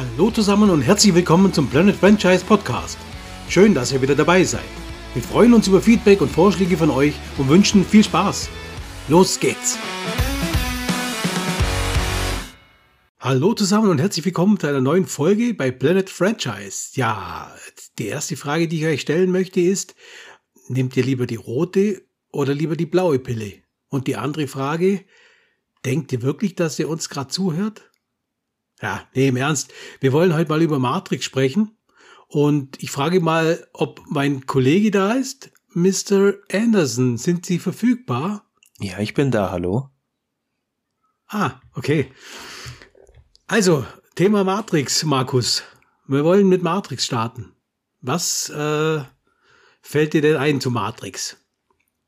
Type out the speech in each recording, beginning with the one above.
Hallo zusammen und herzlich willkommen zum Planet Franchise Podcast. Schön, dass ihr wieder dabei seid. Wir freuen uns über Feedback und Vorschläge von euch und wünschen viel Spaß. Los geht's! Hallo zusammen und herzlich willkommen zu einer neuen Folge bei Planet Franchise. Ja, die erste Frage, die ich euch stellen möchte, ist, nehmt ihr lieber die rote oder lieber die blaue Pille? Und die andere Frage, denkt ihr wirklich, dass ihr uns gerade zuhört? Ja, nee, im Ernst. Wir wollen heute mal über Matrix sprechen. Und ich frage mal, ob mein Kollege da ist. Mr. Anderson, sind Sie verfügbar? Ja, ich bin da, hallo. Ah, okay. Also, Thema Matrix, Markus. Wir wollen mit Matrix starten. Was äh, fällt dir denn ein zu Matrix?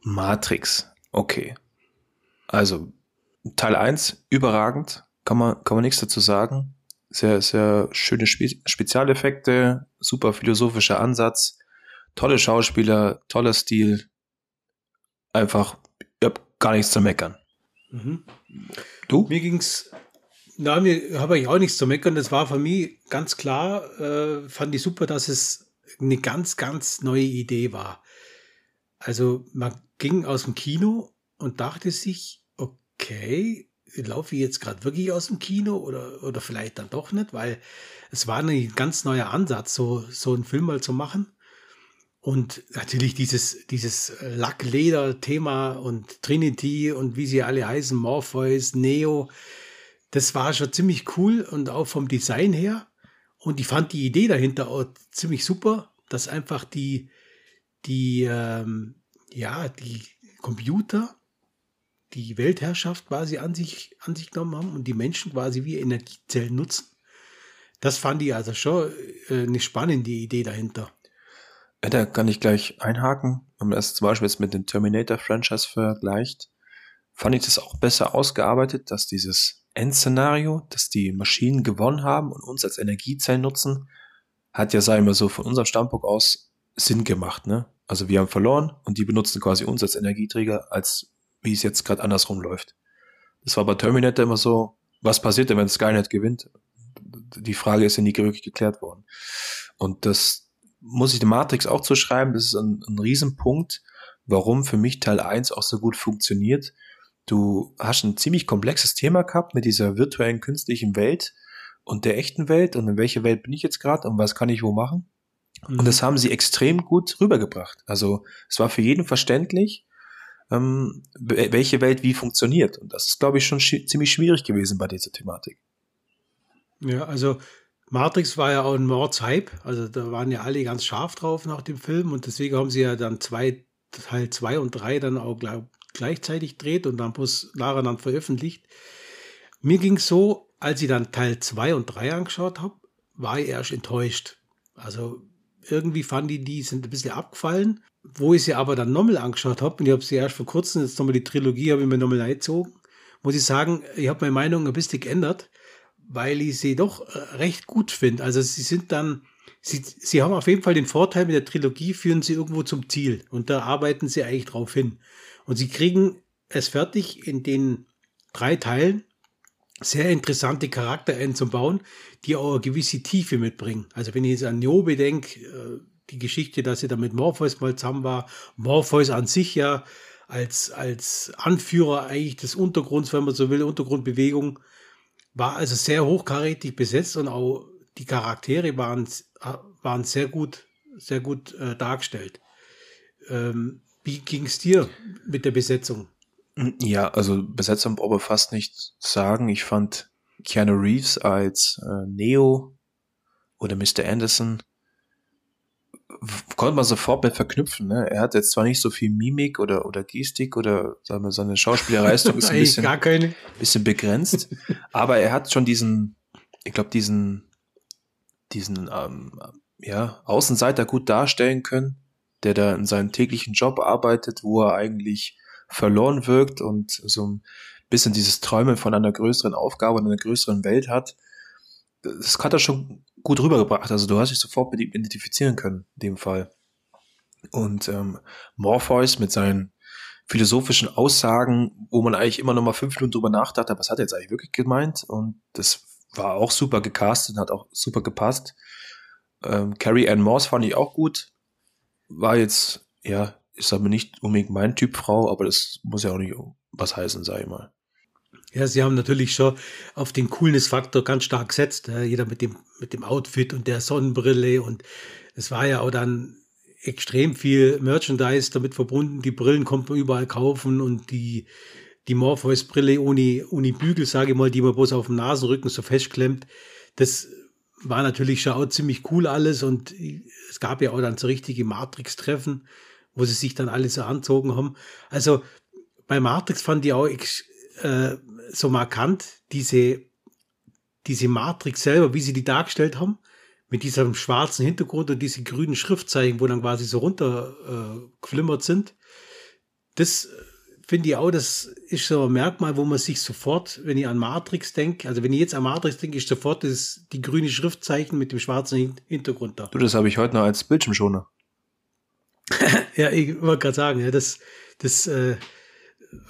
Matrix, okay. Also, Teil 1, überragend kann man, kann man nichts dazu sagen. Sehr, sehr schöne Spe Spezialeffekte, super philosophischer Ansatz, tolle Schauspieler, toller Stil. Einfach, ich hab gar nichts zu meckern. Mhm. Du? Mir ging's, na, mir habe ich auch nichts zu meckern. Das war für mich ganz klar, äh, fand ich super, dass es eine ganz, ganz neue Idee war. Also man ging aus dem Kino und dachte sich, okay, laufe ich jetzt gerade wirklich aus dem Kino oder, oder vielleicht dann doch nicht, weil es war ein ganz neuer Ansatz, so, so einen Film mal zu machen. Und natürlich dieses, dieses Lackleder-Thema und Trinity und wie sie alle heißen, Morpheus, Neo, das war schon ziemlich cool und auch vom Design her. Und ich fand die Idee dahinter auch ziemlich super, dass einfach die, die, ähm, ja, die Computer die Weltherrschaft quasi an sich, an sich genommen haben und die Menschen quasi wie Energiezellen nutzen. Das fand ich also schon äh, eine spannende Idee dahinter. Ja, da kann ich gleich einhaken. Wenn man das zum Beispiel jetzt mit dem Terminator-Franchise vergleicht, fand ich das auch besser ausgearbeitet, dass dieses Endszenario, dass die Maschinen gewonnen haben und uns als Energiezellen nutzen, hat ja, sagen wir so, von unserem Standpunkt aus Sinn gemacht. Ne? Also wir haben verloren und die benutzen quasi uns als Energieträger, als wie es jetzt gerade andersrum läuft. Das war bei Terminator immer so, was passiert denn, wenn Skynet gewinnt? Die Frage ist ja nie wirklich geklärt worden. Und das muss ich der Matrix auch zuschreiben, das ist ein, ein Riesenpunkt, warum für mich Teil 1 auch so gut funktioniert. Du hast ein ziemlich komplexes Thema gehabt mit dieser virtuellen künstlichen Welt und der echten Welt und in welcher Welt bin ich jetzt gerade und was kann ich wo machen. Mhm. Und das haben sie extrem gut rübergebracht. Also es war für jeden verständlich ähm, welche Welt wie funktioniert. Und das ist, glaube ich, schon sch ziemlich schwierig gewesen bei dieser Thematik. Ja, also Matrix war ja auch ein Mordshype. Also da waren ja alle ganz scharf drauf nach dem Film und deswegen haben sie ja dann zwei, Teil 2 und 3 dann auch glaub, gleichzeitig dreht und dann bloß nacheinander veröffentlicht. Mir ging es so, als ich dann Teil 2 und 3 angeschaut habe, war ich erst enttäuscht. Also irgendwie fand ich, die sind ein bisschen abgefallen. Wo ich sie aber dann nochmal angeschaut habe, und ich habe sie erst vor kurzem, jetzt nochmal die Trilogie, habe ich mir nochmal eingezogen, muss ich sagen, ich habe meine Meinung ein bisschen geändert, weil ich sie doch äh, recht gut finde. Also sie sind dann, sie, sie haben auf jeden Fall den Vorteil mit der Trilogie, führen sie irgendwo zum Ziel. Und da arbeiten sie eigentlich drauf hin. Und sie kriegen es fertig, in den drei Teilen sehr interessante Charakter einzubauen, die auch eine gewisse Tiefe mitbringen. Also wenn ich jetzt an Niobe denke, äh, die Geschichte, dass sie da mit Morpheus mal zusammen war, Morpheus an sich ja als, als Anführer eigentlich des Untergrunds, wenn man so will, Untergrundbewegung, war also sehr hochkarätig besetzt und auch die Charaktere waren, waren sehr gut, sehr gut äh, dargestellt. Ähm, wie ging es dir mit der Besetzung? Ja, also Besetzung brauche ich fast nicht sagen. Ich fand Keanu Reeves als äh, Neo oder Mr. Anderson konnte man sofort mit verknüpfen. Ne? Er hat jetzt zwar nicht so viel Mimik oder, oder Gestik oder sagen wir, seine Schauspielerleistung ist ein bisschen, gar keine. bisschen begrenzt, aber er hat schon diesen, ich glaube, diesen, diesen ähm, ja, Außenseiter gut darstellen können, der da in seinem täglichen Job arbeitet, wo er eigentlich verloren wirkt und so ein bisschen dieses Träumen von einer größeren Aufgabe und einer größeren Welt hat. Das hat er schon gut rübergebracht. Also du hast dich sofort mit ihm identifizieren können, in dem Fall. Und ähm, Morpheus mit seinen philosophischen Aussagen, wo man eigentlich immer noch mal fünf Minuten drüber nachdachte, was hat er jetzt eigentlich wirklich gemeint? Und das war auch super gecastet, hat auch super gepasst. Ähm, Carrie Ann Moss fand ich auch gut. War jetzt, ja, ist aber nicht unbedingt mein Typ Frau, aber das muss ja auch nicht was heißen, sag ich mal. Ja, sie haben natürlich schon auf den Coolness-Faktor ganz stark gesetzt. Ja, jeder mit dem, mit dem Outfit und der Sonnenbrille und es war ja auch dann extrem viel Merchandise damit verbunden. Die Brillen konnte man überall kaufen und die, die Morpheus-Brille ohne, ohne Bügel, sage ich mal, die man bloß auf dem Nasenrücken so festklemmt. Das war natürlich schon auch ziemlich cool alles und es gab ja auch dann so richtige Matrix-Treffen, wo sie sich dann alle so anzogen haben. Also bei Matrix fand ich auch äh, so markant diese, diese Matrix selber, wie sie die dargestellt haben, mit diesem schwarzen Hintergrund und diese grünen Schriftzeichen, wo dann quasi so runtergeflimmert äh, sind. Das finde ich auch, das ist so ein Merkmal, wo man sich sofort, wenn ich an Matrix denke, also wenn ich jetzt an Matrix denke, ist sofort das, die grüne Schriftzeichen mit dem schwarzen Hintergrund da. Du, das habe ich heute noch als Bildschirmschoner. ja, ich wollte gerade sagen, ja, das, das äh,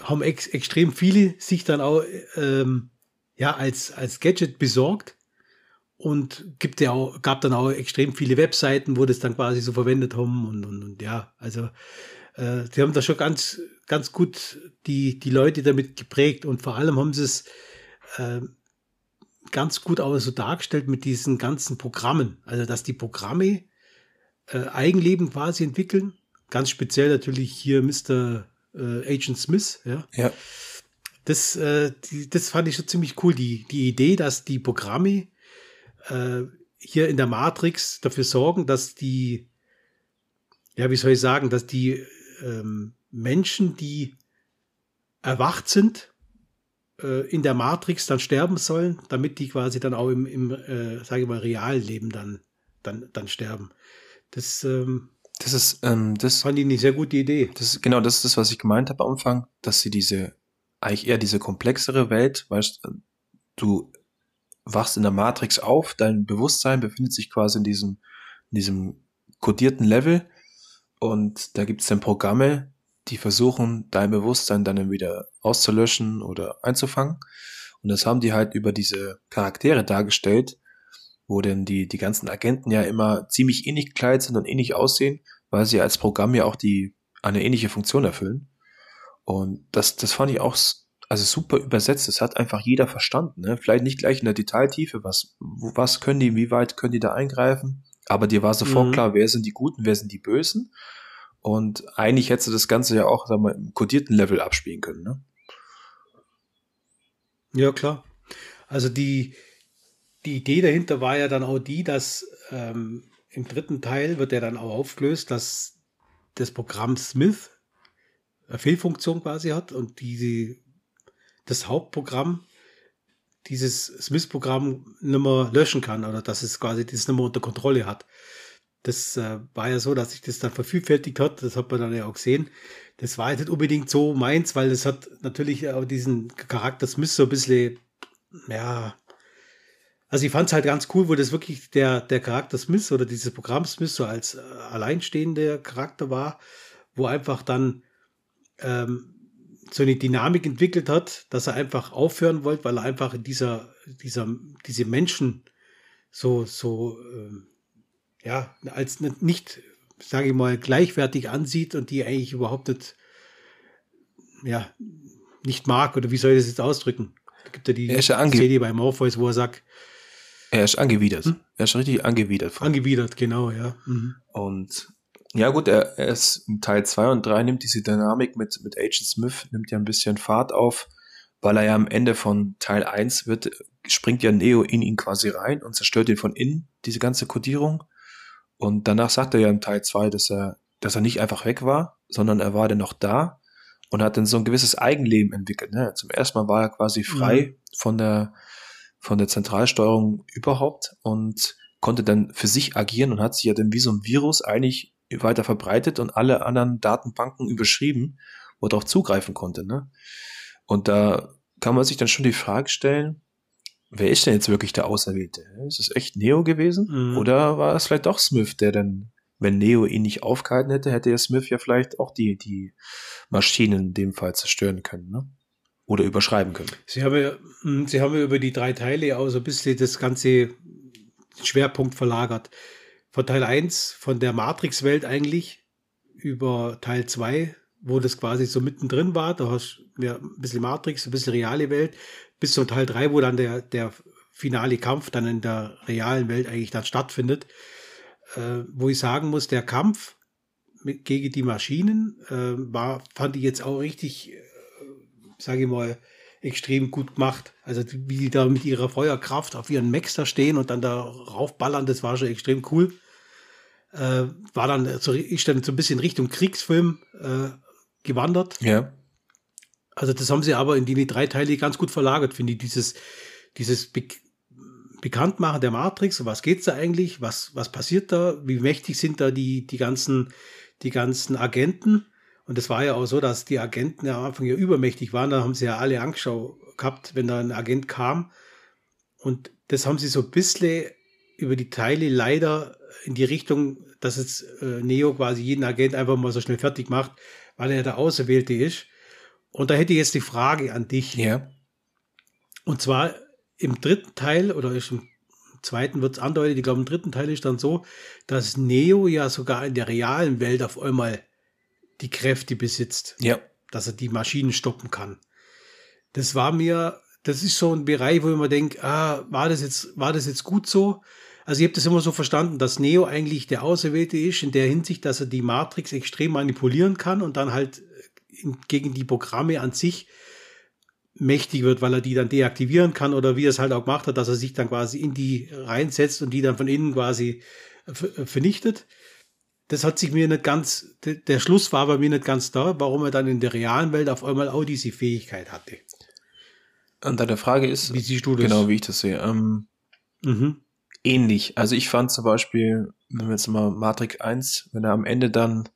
haben ex extrem viele sich dann auch ähm, ja, als, als Gadget besorgt und gibt ja auch, gab dann auch extrem viele Webseiten, wo das dann quasi so verwendet haben und, und, und ja, also äh, haben da schon ganz, ganz gut die, die Leute damit geprägt und vor allem haben sie es äh, ganz gut auch so dargestellt mit diesen ganzen Programmen. Also, dass die Programme äh, Eigenleben quasi entwickeln. Ganz speziell natürlich hier Mr. Äh, Agent Smith, ja. Ja. Das, äh, die, das fand ich schon ziemlich cool. Die, die Idee, dass die Programme äh, hier in der Matrix dafür sorgen, dass die, ja, wie soll ich sagen, dass die ähm, Menschen, die erwacht sind, äh, in der Matrix dann sterben sollen, damit die quasi dann auch im, im äh, sage ich mal, Realleben dann, dann, dann sterben. Das, ähm, das ist, ähm, das fand ich eine sehr gute Idee. Das genau, das ist das, was ich gemeint habe am Anfang, dass sie diese, eigentlich eher diese komplexere Welt, weißt du, wachst in der Matrix auf, dein Bewusstsein befindet sich quasi in diesem, in diesem kodierten Level und da gibt es dann Programme, die versuchen, dein Bewusstsein dann wieder auszulöschen oder einzufangen. Und das haben die halt über diese Charaktere dargestellt, wo denn die, die ganzen Agenten ja immer ziemlich ähnlich gekleidet sind und ähnlich aussehen, weil sie als Programm ja auch die, eine ähnliche Funktion erfüllen. Und das, das fand ich auch also super übersetzt. Das hat einfach jeder verstanden. Ne? Vielleicht nicht gleich in der Detailtiefe, was, was können die, wie weit können die da eingreifen. Aber dir war sofort mhm. klar, wer sind die Guten, wer sind die Bösen. Und eigentlich hättest du das Ganze ja auch sagen wir, im kodierten Level abspielen können. Ne? Ja, klar. Also die, die Idee dahinter war ja dann auch die, dass ähm, im dritten Teil wird ja dann auch aufgelöst, dass das Programm Smith eine Fehlfunktion quasi hat und diese, das Hauptprogramm dieses Smith-Programm nicht mehr löschen kann oder dass es quasi das nicht mehr unter Kontrolle hat. Das äh, war ja so, dass sich das dann vervielfältigt hat. Das hat man dann ja auch gesehen. Das war jetzt nicht unbedingt so meins, weil es hat natürlich auch diesen Charakter Smith so ein bisschen, ja, also ich fand es halt ganz cool, wo das wirklich der, der Charakter Smith oder dieses Programm Smith so als äh, alleinstehender Charakter war, wo einfach dann ähm, so eine Dynamik entwickelt hat, dass er einfach aufhören wollte, weil er einfach in dieser, dieser, diese Menschen so, so, ähm, ja, als nicht, sage ich mal, gleichwertig ansieht und die eigentlich überhaupt nicht, ja, nicht mag, oder wie soll ich das jetzt ausdrücken? Da gibt ja die ja Szene bei Morpheus, wo er sagt, er ist angewidert. Hm? Er ist richtig angewidert. Angewidert, genau, ja. Mhm. Und ja gut, er, er ist in Teil 2 und 3 nimmt diese Dynamik mit, mit Agent Smith, nimmt ja ein bisschen Fahrt auf, weil er ja am Ende von Teil 1 wird, springt ja Neo in ihn quasi rein und zerstört ihn von innen, diese ganze Kodierung. Und danach sagt er ja im Teil 2, dass er, dass er nicht einfach weg war, sondern er war dann noch da und hat dann so ein gewisses Eigenleben entwickelt. Ne? Zum ersten Mal war er quasi frei mhm. von der von der Zentralsteuerung überhaupt und konnte dann für sich agieren und hat sich ja dann wie so ein Virus eigentlich weiter verbreitet und alle anderen Datenbanken überschrieben, wo er darauf zugreifen konnte. Ne? Und da kann man sich dann schon die Frage stellen, wer ist denn jetzt wirklich der Auserwählte? Ist es echt Neo gewesen? Mhm. Oder war es vielleicht doch Smith, der dann, wenn Neo ihn nicht aufgehalten hätte, hätte ja Smith ja vielleicht auch die, die Maschinen in dem Fall zerstören können. Ne? Oder überschreiben können. Sie haben ja, hm, Sie haben ja über die drei Teile auch so ein bisschen das ganze Schwerpunkt verlagert. Von Teil 1, von der Matrix-Welt eigentlich, über Teil 2, wo das quasi so mittendrin war. Da hast du ja ein bisschen Matrix, ein bisschen reale Welt, bis zum Teil 3, wo dann der, der finale Kampf dann in der realen Welt eigentlich dann stattfindet. Äh, wo ich sagen muss, der Kampf mit, gegen die Maschinen äh, war, fand ich jetzt auch richtig, sage ich mal, extrem gut gemacht. Also wie die da mit ihrer Feuerkraft auf ihren Max da stehen und dann da raufballern, das war schon extrem cool. Äh, war dann so, ist dann so ein bisschen Richtung Kriegsfilm äh, gewandert. Ja. Also das haben sie aber in die drei Teile ganz gut verlagert, finde ich. Dieses, dieses Be Bekanntmachen der Matrix, was geht's da eigentlich, was, was passiert da, wie mächtig sind da die, die ganzen, die ganzen Agenten. Und es war ja auch so, dass die Agenten am Anfang ja übermächtig waren. Da haben sie ja alle Angstschau gehabt, wenn da ein Agent kam. Und das haben sie so ein bisschen über die Teile leider in die Richtung, dass jetzt äh, Neo quasi jeden Agent einfach mal so schnell fertig macht, weil er der Auserwählte ist. Und da hätte ich jetzt die Frage an dich. Ja. Und zwar im dritten Teil oder ist im zweiten wird es andeutet, ich glaube im dritten Teil ist dann so, dass Neo ja sogar in der realen Welt auf einmal die Kräfte besitzt. Ja. Dass er die Maschinen stoppen kann. Das war mir, das ist so ein Bereich, wo ich mir denke, ah, war das jetzt, war das jetzt gut so? Also ich habe das immer so verstanden, dass Neo eigentlich der Auserwählte ist, in der Hinsicht, dass er die Matrix extrem manipulieren kann und dann halt gegen die Programme an sich mächtig wird, weil er die dann deaktivieren kann oder wie er es halt auch gemacht hat, dass er sich dann quasi in die reinsetzt und die dann von innen quasi vernichtet. Das hat sich mir nicht ganz, der Schluss war bei mir nicht ganz da, warum er dann in der realen Welt auf einmal auch diese Fähigkeit hatte. Und deine Frage ist, wie siehst du das? Genau, wie ich das sehe. Ähm, mhm. Ähnlich. Also ich fand zum Beispiel, wenn wir jetzt mal Matrix 1, wenn er am Ende dann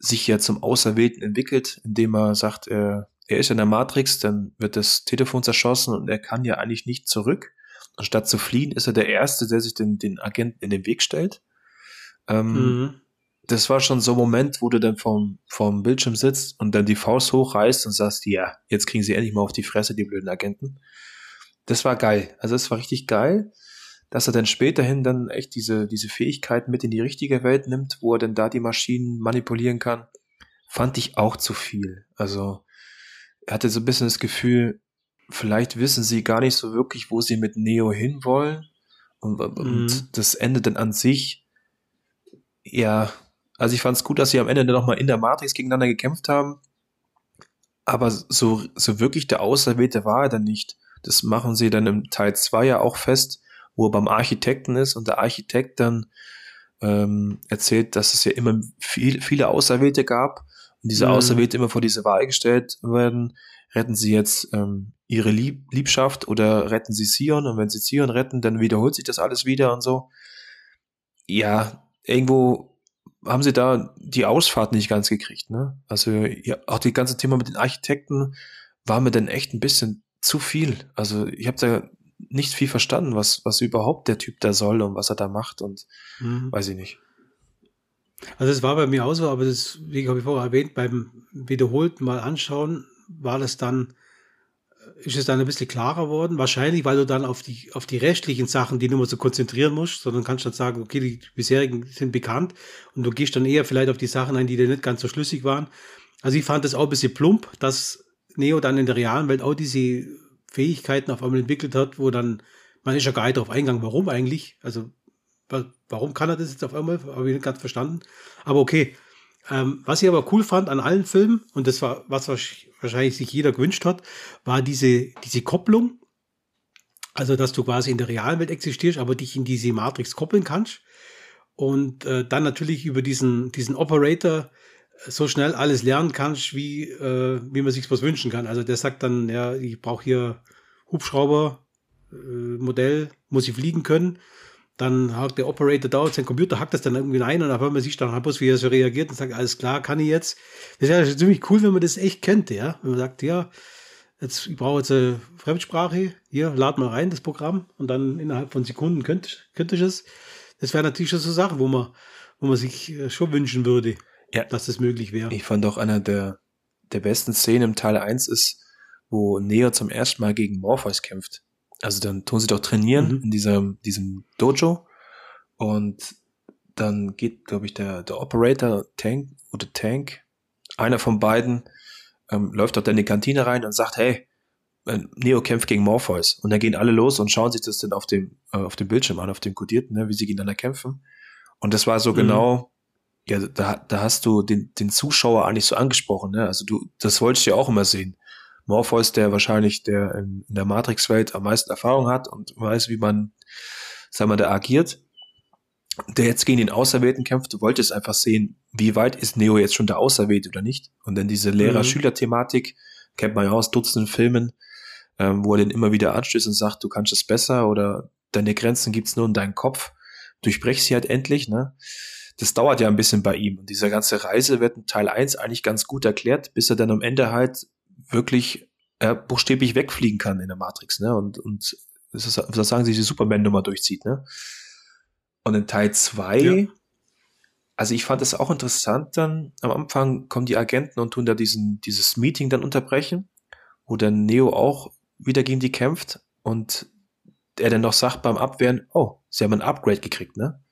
sich ja zum Auserwählten entwickelt, indem er sagt, er, er ist in der Matrix, dann wird das Telefon zerschossen und er kann ja eigentlich nicht zurück. Anstatt zu fliehen, ist er der Erste, der sich den, den Agenten in den Weg stellt. Ähm, mhm. Das war schon so ein Moment, wo du dann vorm, vorm Bildschirm sitzt und dann die Faust hochreißt und sagst, ja, jetzt kriegen sie endlich mal auf die Fresse, die blöden Agenten. Das war geil. Also es war richtig geil dass er dann späterhin dann echt diese, diese Fähigkeit mit in die richtige Welt nimmt, wo er dann da die Maschinen manipulieren kann, fand ich auch zu viel. Also er hatte so ein bisschen das Gefühl, vielleicht wissen sie gar nicht so wirklich, wo sie mit Neo hinwollen. Und, und mhm. das Ende dann an sich, ja, also ich fand es gut, dass sie am Ende dann nochmal in der Matrix gegeneinander gekämpft haben. Aber so, so wirklich der Auserwählte war er dann nicht. Das machen sie dann im Teil 2 ja auch fest, wo er beim Architekten ist und der Architekt dann ähm, erzählt, dass es ja immer viel, viele Auserwählte gab und diese mhm. Auserwählte immer vor diese Wahl gestellt werden, retten sie jetzt ähm, ihre Lieb Liebschaft oder retten sie Sion und wenn sie Sion retten, dann wiederholt sich das alles wieder und so. Ja, irgendwo haben sie da die Ausfahrt nicht ganz gekriegt, ne? Also ja, auch die ganze Thema mit den Architekten war mir dann echt ein bisschen zu viel. Also ich habe da nicht viel verstanden, was, was überhaupt der Typ da soll und was er da macht und mhm. weiß ich nicht. Also es war bei mir auch so, aber das, wie habe ich vorher erwähnt, beim wiederholten Mal anschauen, war das dann, ist es dann ein bisschen klarer worden. Wahrscheinlich, weil du dann auf die, auf die restlichen Sachen, die nicht mehr so konzentrieren musst, sondern kannst dann sagen, okay, die bisherigen sind bekannt und du gehst dann eher vielleicht auf die Sachen ein, die dir nicht ganz so schlüssig waren. Also ich fand das auch ein bisschen plump, dass Neo dann in der realen Welt auch diese Fähigkeiten auf einmal entwickelt hat, wo dann, man ist ja gar nicht darauf eingegangen, warum eigentlich. Also, warum kann er das jetzt auf einmal? Habe ich nicht ganz verstanden. Aber okay. Ähm, was ich aber cool fand an allen Filmen, und das war, was wahrscheinlich sich jeder gewünscht hat, war diese, diese Kopplung. Also, dass du quasi in der realen Welt existierst, aber dich in diese Matrix koppeln kannst. Und äh, dann natürlich über diesen, diesen Operator so schnell alles lernen kannst, wie, äh, wie man sich was wünschen kann. Also der sagt dann, ja, ich brauche hier Hubschrauber, äh, Modell, muss ich fliegen können. Dann hakt der Operator da, sein Computer hackt das dann irgendwie ein und dann man sich dann halt bloß, wie er so reagiert und sagt, alles klar, kann ich jetzt. Das ist ja ziemlich cool, wenn man das echt kennt, ja. Wenn man sagt, ja, jetzt, ich brauche jetzt eine Fremdsprache, hier, lad mal rein, das Programm, und dann innerhalb von Sekunden könnte, könnte ich es. Das wäre natürlich schon so Sachen, wo man, wo man sich äh, schon wünschen würde ja. dass das möglich wäre. Ich fand auch einer der, der besten Szenen im Teil 1 ist, wo Neo zum ersten Mal gegen Morpheus kämpft. Also dann tun sie doch trainieren mhm. in diesem, diesem Dojo und dann geht, glaube ich, der, der Operator Tank oder Tank, einer von beiden, ähm, läuft dort in die Kantine rein und sagt, hey, äh, Neo kämpft gegen Morpheus. Und dann gehen alle los und schauen sich das dann auf dem, äh, auf dem Bildschirm an, auf dem Kodierten, ne, wie sie gegeneinander kämpfen. Und das war so mhm. genau, ja, da, da hast du den, den Zuschauer eigentlich so angesprochen, ne? Also du, das wolltest du ja auch immer sehen. Morpheus, der wahrscheinlich der in, der Matrix-Welt am meisten Erfahrung hat und weiß, wie man, sagen wir, da agiert, der jetzt gegen den Auserwählten kämpft, du wolltest einfach sehen, wie weit ist Neo jetzt schon der Auserwählte oder nicht. Und dann diese Lehrer-Schüler-Thematik, kennt man ja aus Dutzenden Filmen, ähm, wo er den immer wieder anstößt und sagt, du kannst es besser oder deine Grenzen gibt's nur in deinem Kopf. Durchbrech sie halt endlich, ne? Das dauert ja ein bisschen bei ihm. Und diese ganze Reise wird in Teil 1 eigentlich ganz gut erklärt, bis er dann am Ende halt wirklich äh, buchstäblich wegfliegen kann in der Matrix, ne? Und, und das, ist, das sagen sie, die Superman-Nummer durchzieht, ne? Und in Teil 2, ja. also ich fand es auch interessant dann, am Anfang kommen die Agenten und tun da diesen, dieses Meeting dann unterbrechen, wo dann Neo auch wieder gegen die kämpft und er dann noch sagt beim Abwehren, oh, sie haben ein Upgrade gekriegt, ne?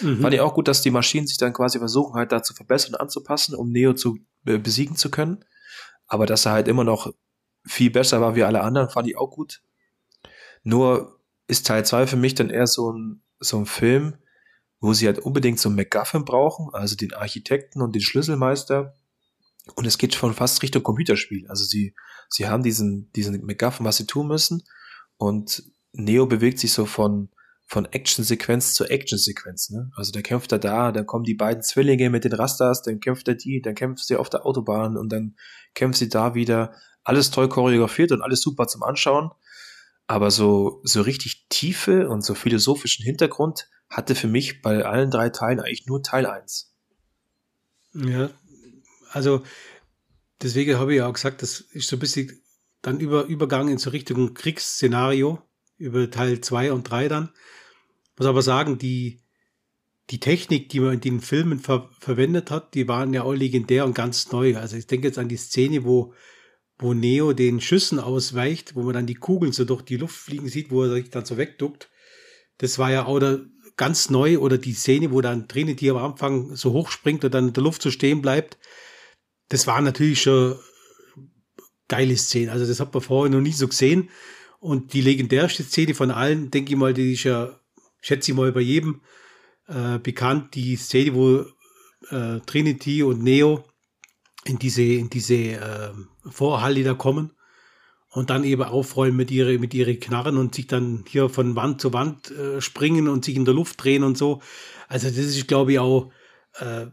Mhm. Fand ich auch gut, dass die Maschinen sich dann quasi versuchen, halt da zu verbessern und anzupassen, um Neo zu äh, besiegen zu können. Aber dass er halt immer noch viel besser war wie alle anderen, fand ich auch gut. Nur ist Teil 2 für mich dann eher so ein, so ein Film, wo sie halt unbedingt so einen MacGuffin brauchen, also den Architekten und den Schlüsselmeister. Und es geht schon fast Richtung Computerspiel. Also sie, sie haben diesen, diesen MacGuffin, was sie tun müssen. Und Neo bewegt sich so von, von Actionsequenz zu Actionsequenz. Ne? Also der kämpft er da, dann kommen die beiden Zwillinge mit den Rastas, dann kämpft er die, dann kämpft sie auf der Autobahn und dann kämpft sie da wieder. Alles toll choreografiert und alles super zum Anschauen. Aber so, so richtig Tiefe und so philosophischen Hintergrund hatte für mich bei allen drei Teilen eigentlich nur Teil 1. Ja, also deswegen habe ich ja auch gesagt, das ist so ein bisschen dann über, Übergang in so Richtung Kriegsszenario über Teil 2 und 3 dann. Muss aber sagen, die, die Technik, die man in den Filmen ver verwendet hat, die waren ja auch legendär und ganz neu. Also ich denke jetzt an die Szene, wo, wo Neo den Schüssen ausweicht, wo man dann die Kugeln so durch die Luft fliegen sieht, wo er sich dann so wegduckt. Das war ja auch der, ganz neu oder die Szene, wo dann Trinity am Anfang so hoch springt und dann in der Luft so stehen bleibt. Das war natürlich schon geile Szene. Also das hat man vorher noch nie so gesehen. Und die legendärste Szene von allen, denke ich mal, die ist ja, schätze ich mal, bei jedem äh, bekannt, die Szene, wo äh, Trinity und Neo in diese, in diese äh, Vorhalle da kommen und dann eben aufrollen mit ihre, mit ihre Knarren und sich dann hier von Wand zu Wand äh, springen und sich in der Luft drehen und so. Also das ist, glaube ich, auch, äh,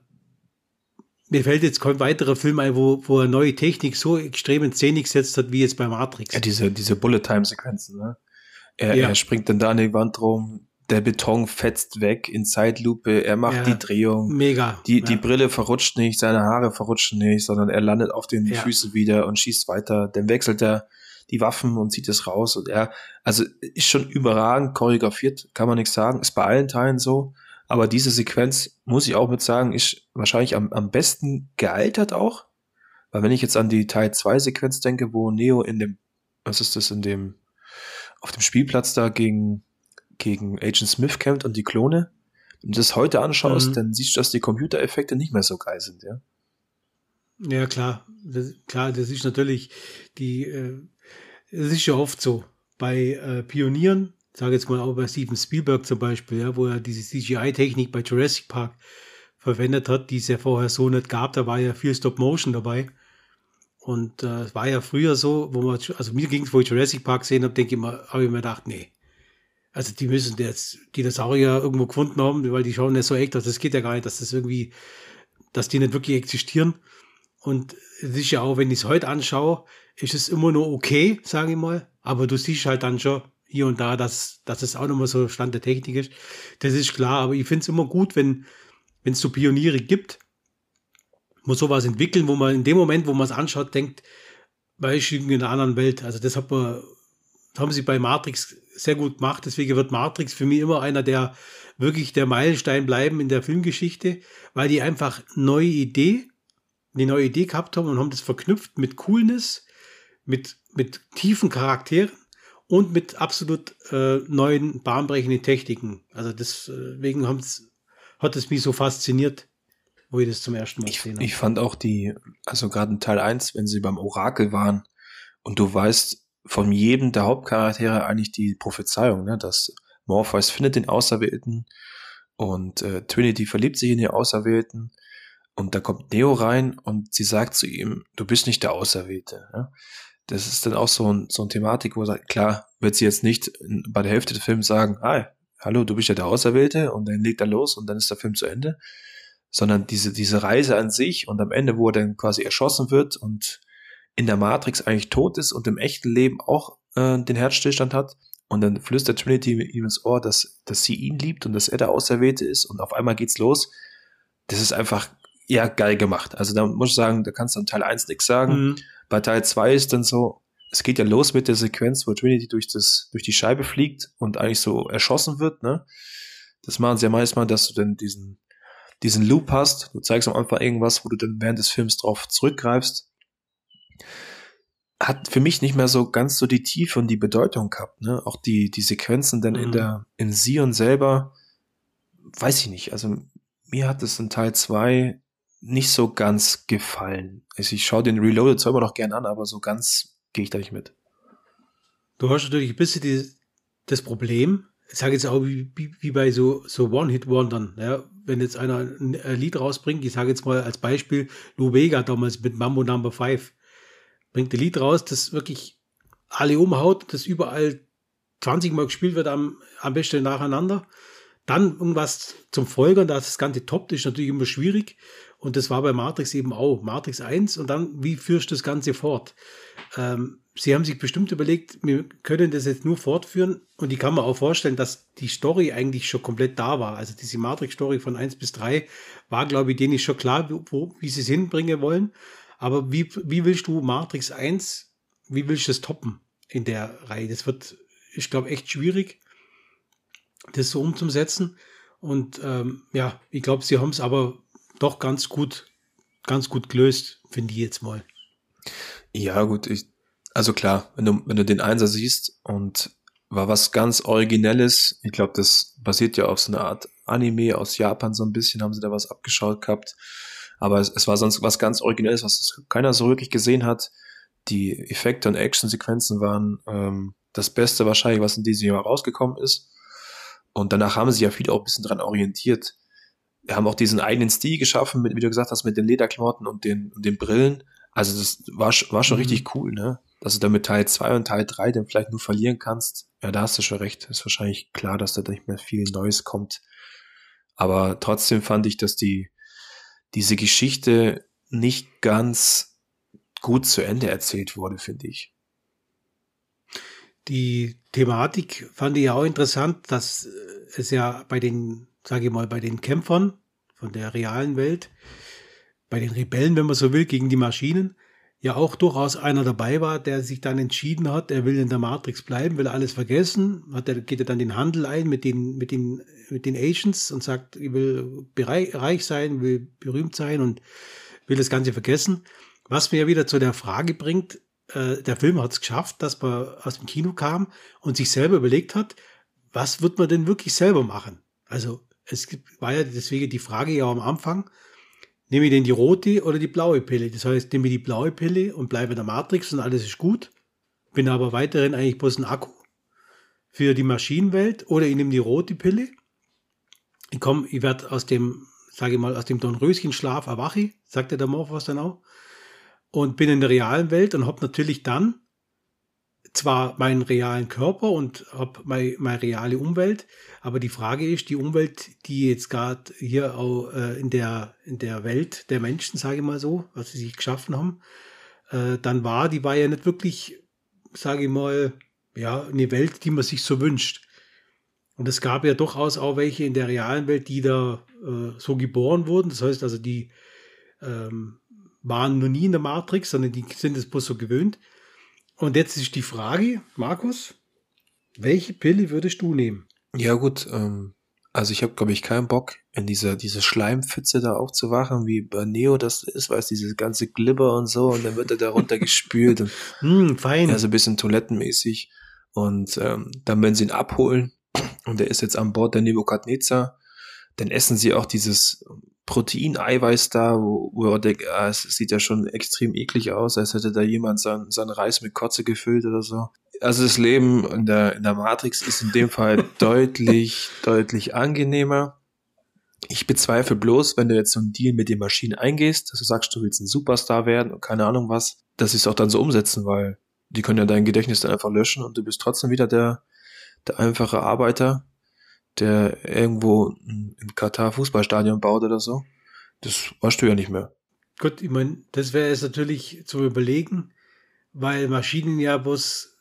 mir fällt jetzt kein weiterer Film ein, wo, wo er neue Technik so extrem in Szene gesetzt hat, wie jetzt bei Matrix. Ja, diese, diese Bullet-Time-Sequenzen, ne? Er, ja. er springt dann da an die Wand rum, der Beton fetzt weg in Zeitlupe, er macht ja, die Drehung. Mega. Die, ja. die Brille verrutscht nicht, seine Haare verrutschen nicht, sondern er landet auf den ja. Füßen wieder und schießt weiter. Dann wechselt er die Waffen und zieht es raus. Und er, also ist schon überragend choreografiert, kann man nichts sagen. Ist bei allen Teilen so. Aber diese Sequenz, muss ich auch mit sagen, ist wahrscheinlich am, am besten gealtert auch. Weil wenn ich jetzt an die Teil 2 Sequenz denke, wo Neo in dem, was ist das, in dem, auf dem Spielplatz da gegen, gegen Agent Smith kämpft und die Klone, wenn du das heute anschaust, mhm. dann siehst du, dass die Computereffekte nicht mehr so geil sind, ja. Ja, klar. Das, klar, das ist natürlich die, äh, es ist ja oft so. Bei äh, Pionieren, sage jetzt mal auch bei Steven Spielberg zum Beispiel, ja, wo er diese CGI-Technik bei Jurassic Park verwendet hat, die es ja vorher so nicht gab, da war ja viel Stop-Motion dabei. Und äh, es war ja früher so, wo man, also mir ging es, wo ich Jurassic Park gesehen habe, denke ich mal, habe ich mir gedacht, nee. Also die müssen jetzt Dinosaurier irgendwo gefunden haben, weil die schauen nicht so echt aus. Das geht ja gar nicht, dass das irgendwie, dass die nicht wirklich existieren. Und es ist ja auch, wenn ich es heute anschaue, ist es immer nur okay, sage ich mal. Aber du siehst halt dann schon hier und da, dass, dass es auch nochmal so Stand der Technik ist. Das ist klar, aber ich finde es immer gut, wenn es so Pioniere gibt, wo sowas entwickeln, wo man in dem Moment, wo man es anschaut, denkt, weil ich in einer anderen Welt. Also das hat man, das haben sie bei Matrix sehr gut gemacht. Deswegen wird Matrix für mich immer einer der wirklich der Meilenstein bleiben in der Filmgeschichte, weil die einfach neue Idee, eine neue Idee gehabt haben und haben das verknüpft mit Coolness, mit, mit tiefen Charakteren und mit absolut äh, neuen, bahnbrechenden Techniken. Also deswegen hat es mich so fasziniert, wo ich das zum ersten Mal gesehen habe. Ich fand auch die, also gerade in Teil 1, wenn sie beim Orakel waren und du weißt von jedem der Hauptcharaktere eigentlich die Prophezeiung, ne, dass Morpheus findet den Auserwählten und äh, Trinity verliebt sich in den Auserwählten und da kommt Neo rein und sie sagt zu ihm, du bist nicht der Auserwählte. Ja? Das ist dann auch so ein, so ein Thematik, wo er sagt, klar, wird sie jetzt nicht bei der Hälfte des Films sagen, hi, hallo, du bist ja der Auserwählte und dann legt er los und dann ist der Film zu Ende, sondern diese, diese Reise an sich und am Ende, wo er dann quasi erschossen wird und in der Matrix eigentlich tot ist und im echten Leben auch äh, den Herzstillstand hat und dann flüstert Trinity ihm ins Ohr, dass, dass sie ihn liebt und dass er der Auserwählte ist und auf einmal geht's los. Das ist einfach, ja, geil gemacht. Also da muss ich sagen, da kannst du an Teil 1 nichts sagen. Mhm. Bei Teil 2 ist dann so, es geht ja los mit der Sequenz, wo Trinity durch, das, durch die Scheibe fliegt und eigentlich so erschossen wird, ne? Das machen sie ja meistens dass du dann diesen, diesen Loop hast. Du zeigst am Anfang irgendwas, wo du dann während des Films drauf zurückgreifst. Hat für mich nicht mehr so ganz so die Tiefe und die Bedeutung gehabt, ne? Auch die, die Sequenzen dann mhm. in der, in Sion selber, weiß ich nicht. Also, mir hat es in Teil 2 nicht so ganz gefallen. Also ich schaue den Reloaded zwar immer noch gern an, aber so ganz gehe ich da nicht mit. Du hast natürlich ein bisschen die, das Problem, ich sage jetzt auch wie, wie, bei so, so One-Hit-Wondern, ja, wenn jetzt einer ein Lied rausbringt, ich sage jetzt mal als Beispiel Lou Vega damals mit Mambo Number 5, bringt ein Lied raus, das wirklich alle umhaut, das überall 20 Mal gespielt wird am, am besten nacheinander. Dann irgendwas zum Folgern, dass das Ganze toppt, ist natürlich immer schwierig. Und das war bei Matrix eben auch. Matrix 1 und dann, wie führst du das Ganze fort? Ähm, sie haben sich bestimmt überlegt, wir können das jetzt nur fortführen und ich kann mir auch vorstellen, dass die Story eigentlich schon komplett da war. Also diese Matrix-Story von 1 bis 3 war, glaube ich, denen schon klar, wo, wie sie es hinbringen wollen. Aber wie, wie willst du Matrix 1, wie willst du das toppen in der Reihe? Das wird, ich glaube, echt schwierig, das so umzusetzen. Und ähm, ja, ich glaube, sie haben es aber doch ganz gut, ganz gut gelöst, finde ich jetzt mal. Ja, gut, ich, also klar, wenn du, wenn du den Einser siehst und war was ganz Originelles, ich glaube, das basiert ja auf so einer Art Anime aus Japan so ein bisschen, haben sie da was abgeschaut gehabt. Aber es, es war sonst was ganz Originelles, was keiner so wirklich gesehen hat. Die Effekte und Actionsequenzen waren ähm, das Beste wahrscheinlich, was in diesem Jahr rausgekommen ist. Und danach haben sie ja viele auch ein bisschen dran orientiert wir haben auch diesen eigenen Stil geschaffen, mit, wie du gesagt hast, mit den Lederklamotten und den, und den Brillen. Also das war, war schon mhm. richtig cool, ne? Dass du dann mit Teil 2 und Teil 3 dann vielleicht nur verlieren kannst. Ja, da hast du schon recht. Ist wahrscheinlich klar, dass da nicht mehr viel Neues kommt. Aber trotzdem fand ich, dass die, diese Geschichte nicht ganz gut zu Ende erzählt wurde, finde ich. Die Thematik fand ich auch interessant, dass es ja bei den sage ich mal, bei den Kämpfern von der realen Welt, bei den Rebellen, wenn man so will, gegen die Maschinen, ja auch durchaus einer dabei war, der sich dann entschieden hat, er will in der Matrix bleiben, will alles vergessen, hat er, geht er dann den Handel ein mit den, mit den, mit den Agents und sagt, ich will reich sein, will berühmt sein und will das Ganze vergessen. Was mir ja wieder zu der Frage bringt, äh, der Film hat es geschafft, dass man aus dem Kino kam und sich selber überlegt hat, was wird man denn wirklich selber machen? Also es war ja deswegen die Frage ja am Anfang, nehme ich denn die rote oder die blaue Pille? Das heißt, nehme ich die blaue Pille und bleibe in der Matrix und alles ist gut, bin aber weiterhin eigentlich bloß ein Akku für die Maschinenwelt oder ich nehme die rote Pille. Ich komme, ich werde aus dem, sage ich mal, aus dem Dornröschenschlaf erwache, sagte der Morphos dann auch, und bin in der realen Welt und habe natürlich dann zwar meinen realen Körper und habe meine, meine reale Umwelt, aber die Frage ist, die Umwelt, die jetzt gerade hier auch äh, in, der, in der Welt der Menschen, sage ich mal so, was sie sich geschaffen haben, äh, dann war, die war ja nicht wirklich, sage ich mal, ja, eine Welt, die man sich so wünscht. Und es gab ja durchaus auch welche in der realen Welt, die da äh, so geboren wurden. Das heißt also, die ähm, waren noch nie in der Matrix, sondern die sind es bloß so gewöhnt. Und jetzt ist die Frage, Markus, welche Pille würdest du nehmen? Ja gut, ähm, Also ich habe, glaube ich, keinen Bock, in dieser diese Schleimpfütze da aufzuwachen, wie bei Neo das ist, weil es dieses ganze Glibber und so und dann wird er da runter gespült und Hm, fein. ja, so ein bisschen toilettenmäßig. Und ähm, dann, wenn sie ihn abholen und er ist jetzt an Bord der Nebukadnezar, dann essen sie auch dieses Proteineiweiß da, wo, wo er denkt, ah, es sieht ja schon extrem eklig aus, als hätte da jemand sein, sein Reis mit Kotze gefüllt oder so. Also das Leben in der, in der Matrix ist in dem Fall deutlich, deutlich angenehmer. Ich bezweifle bloß, wenn du jetzt so einen Deal mit den Maschinen eingehst, dass du sagst, du willst ein Superstar werden und keine Ahnung was, dass sie es auch dann so umsetzen, weil die können ja dein Gedächtnis dann einfach löschen und du bist trotzdem wieder der, der einfache Arbeiter, der irgendwo in Katar Fußballstadion baut oder so. Das warst du ja nicht mehr. Gut, ich meine, das wäre jetzt natürlich zu überlegen, weil Maschinen ja bloß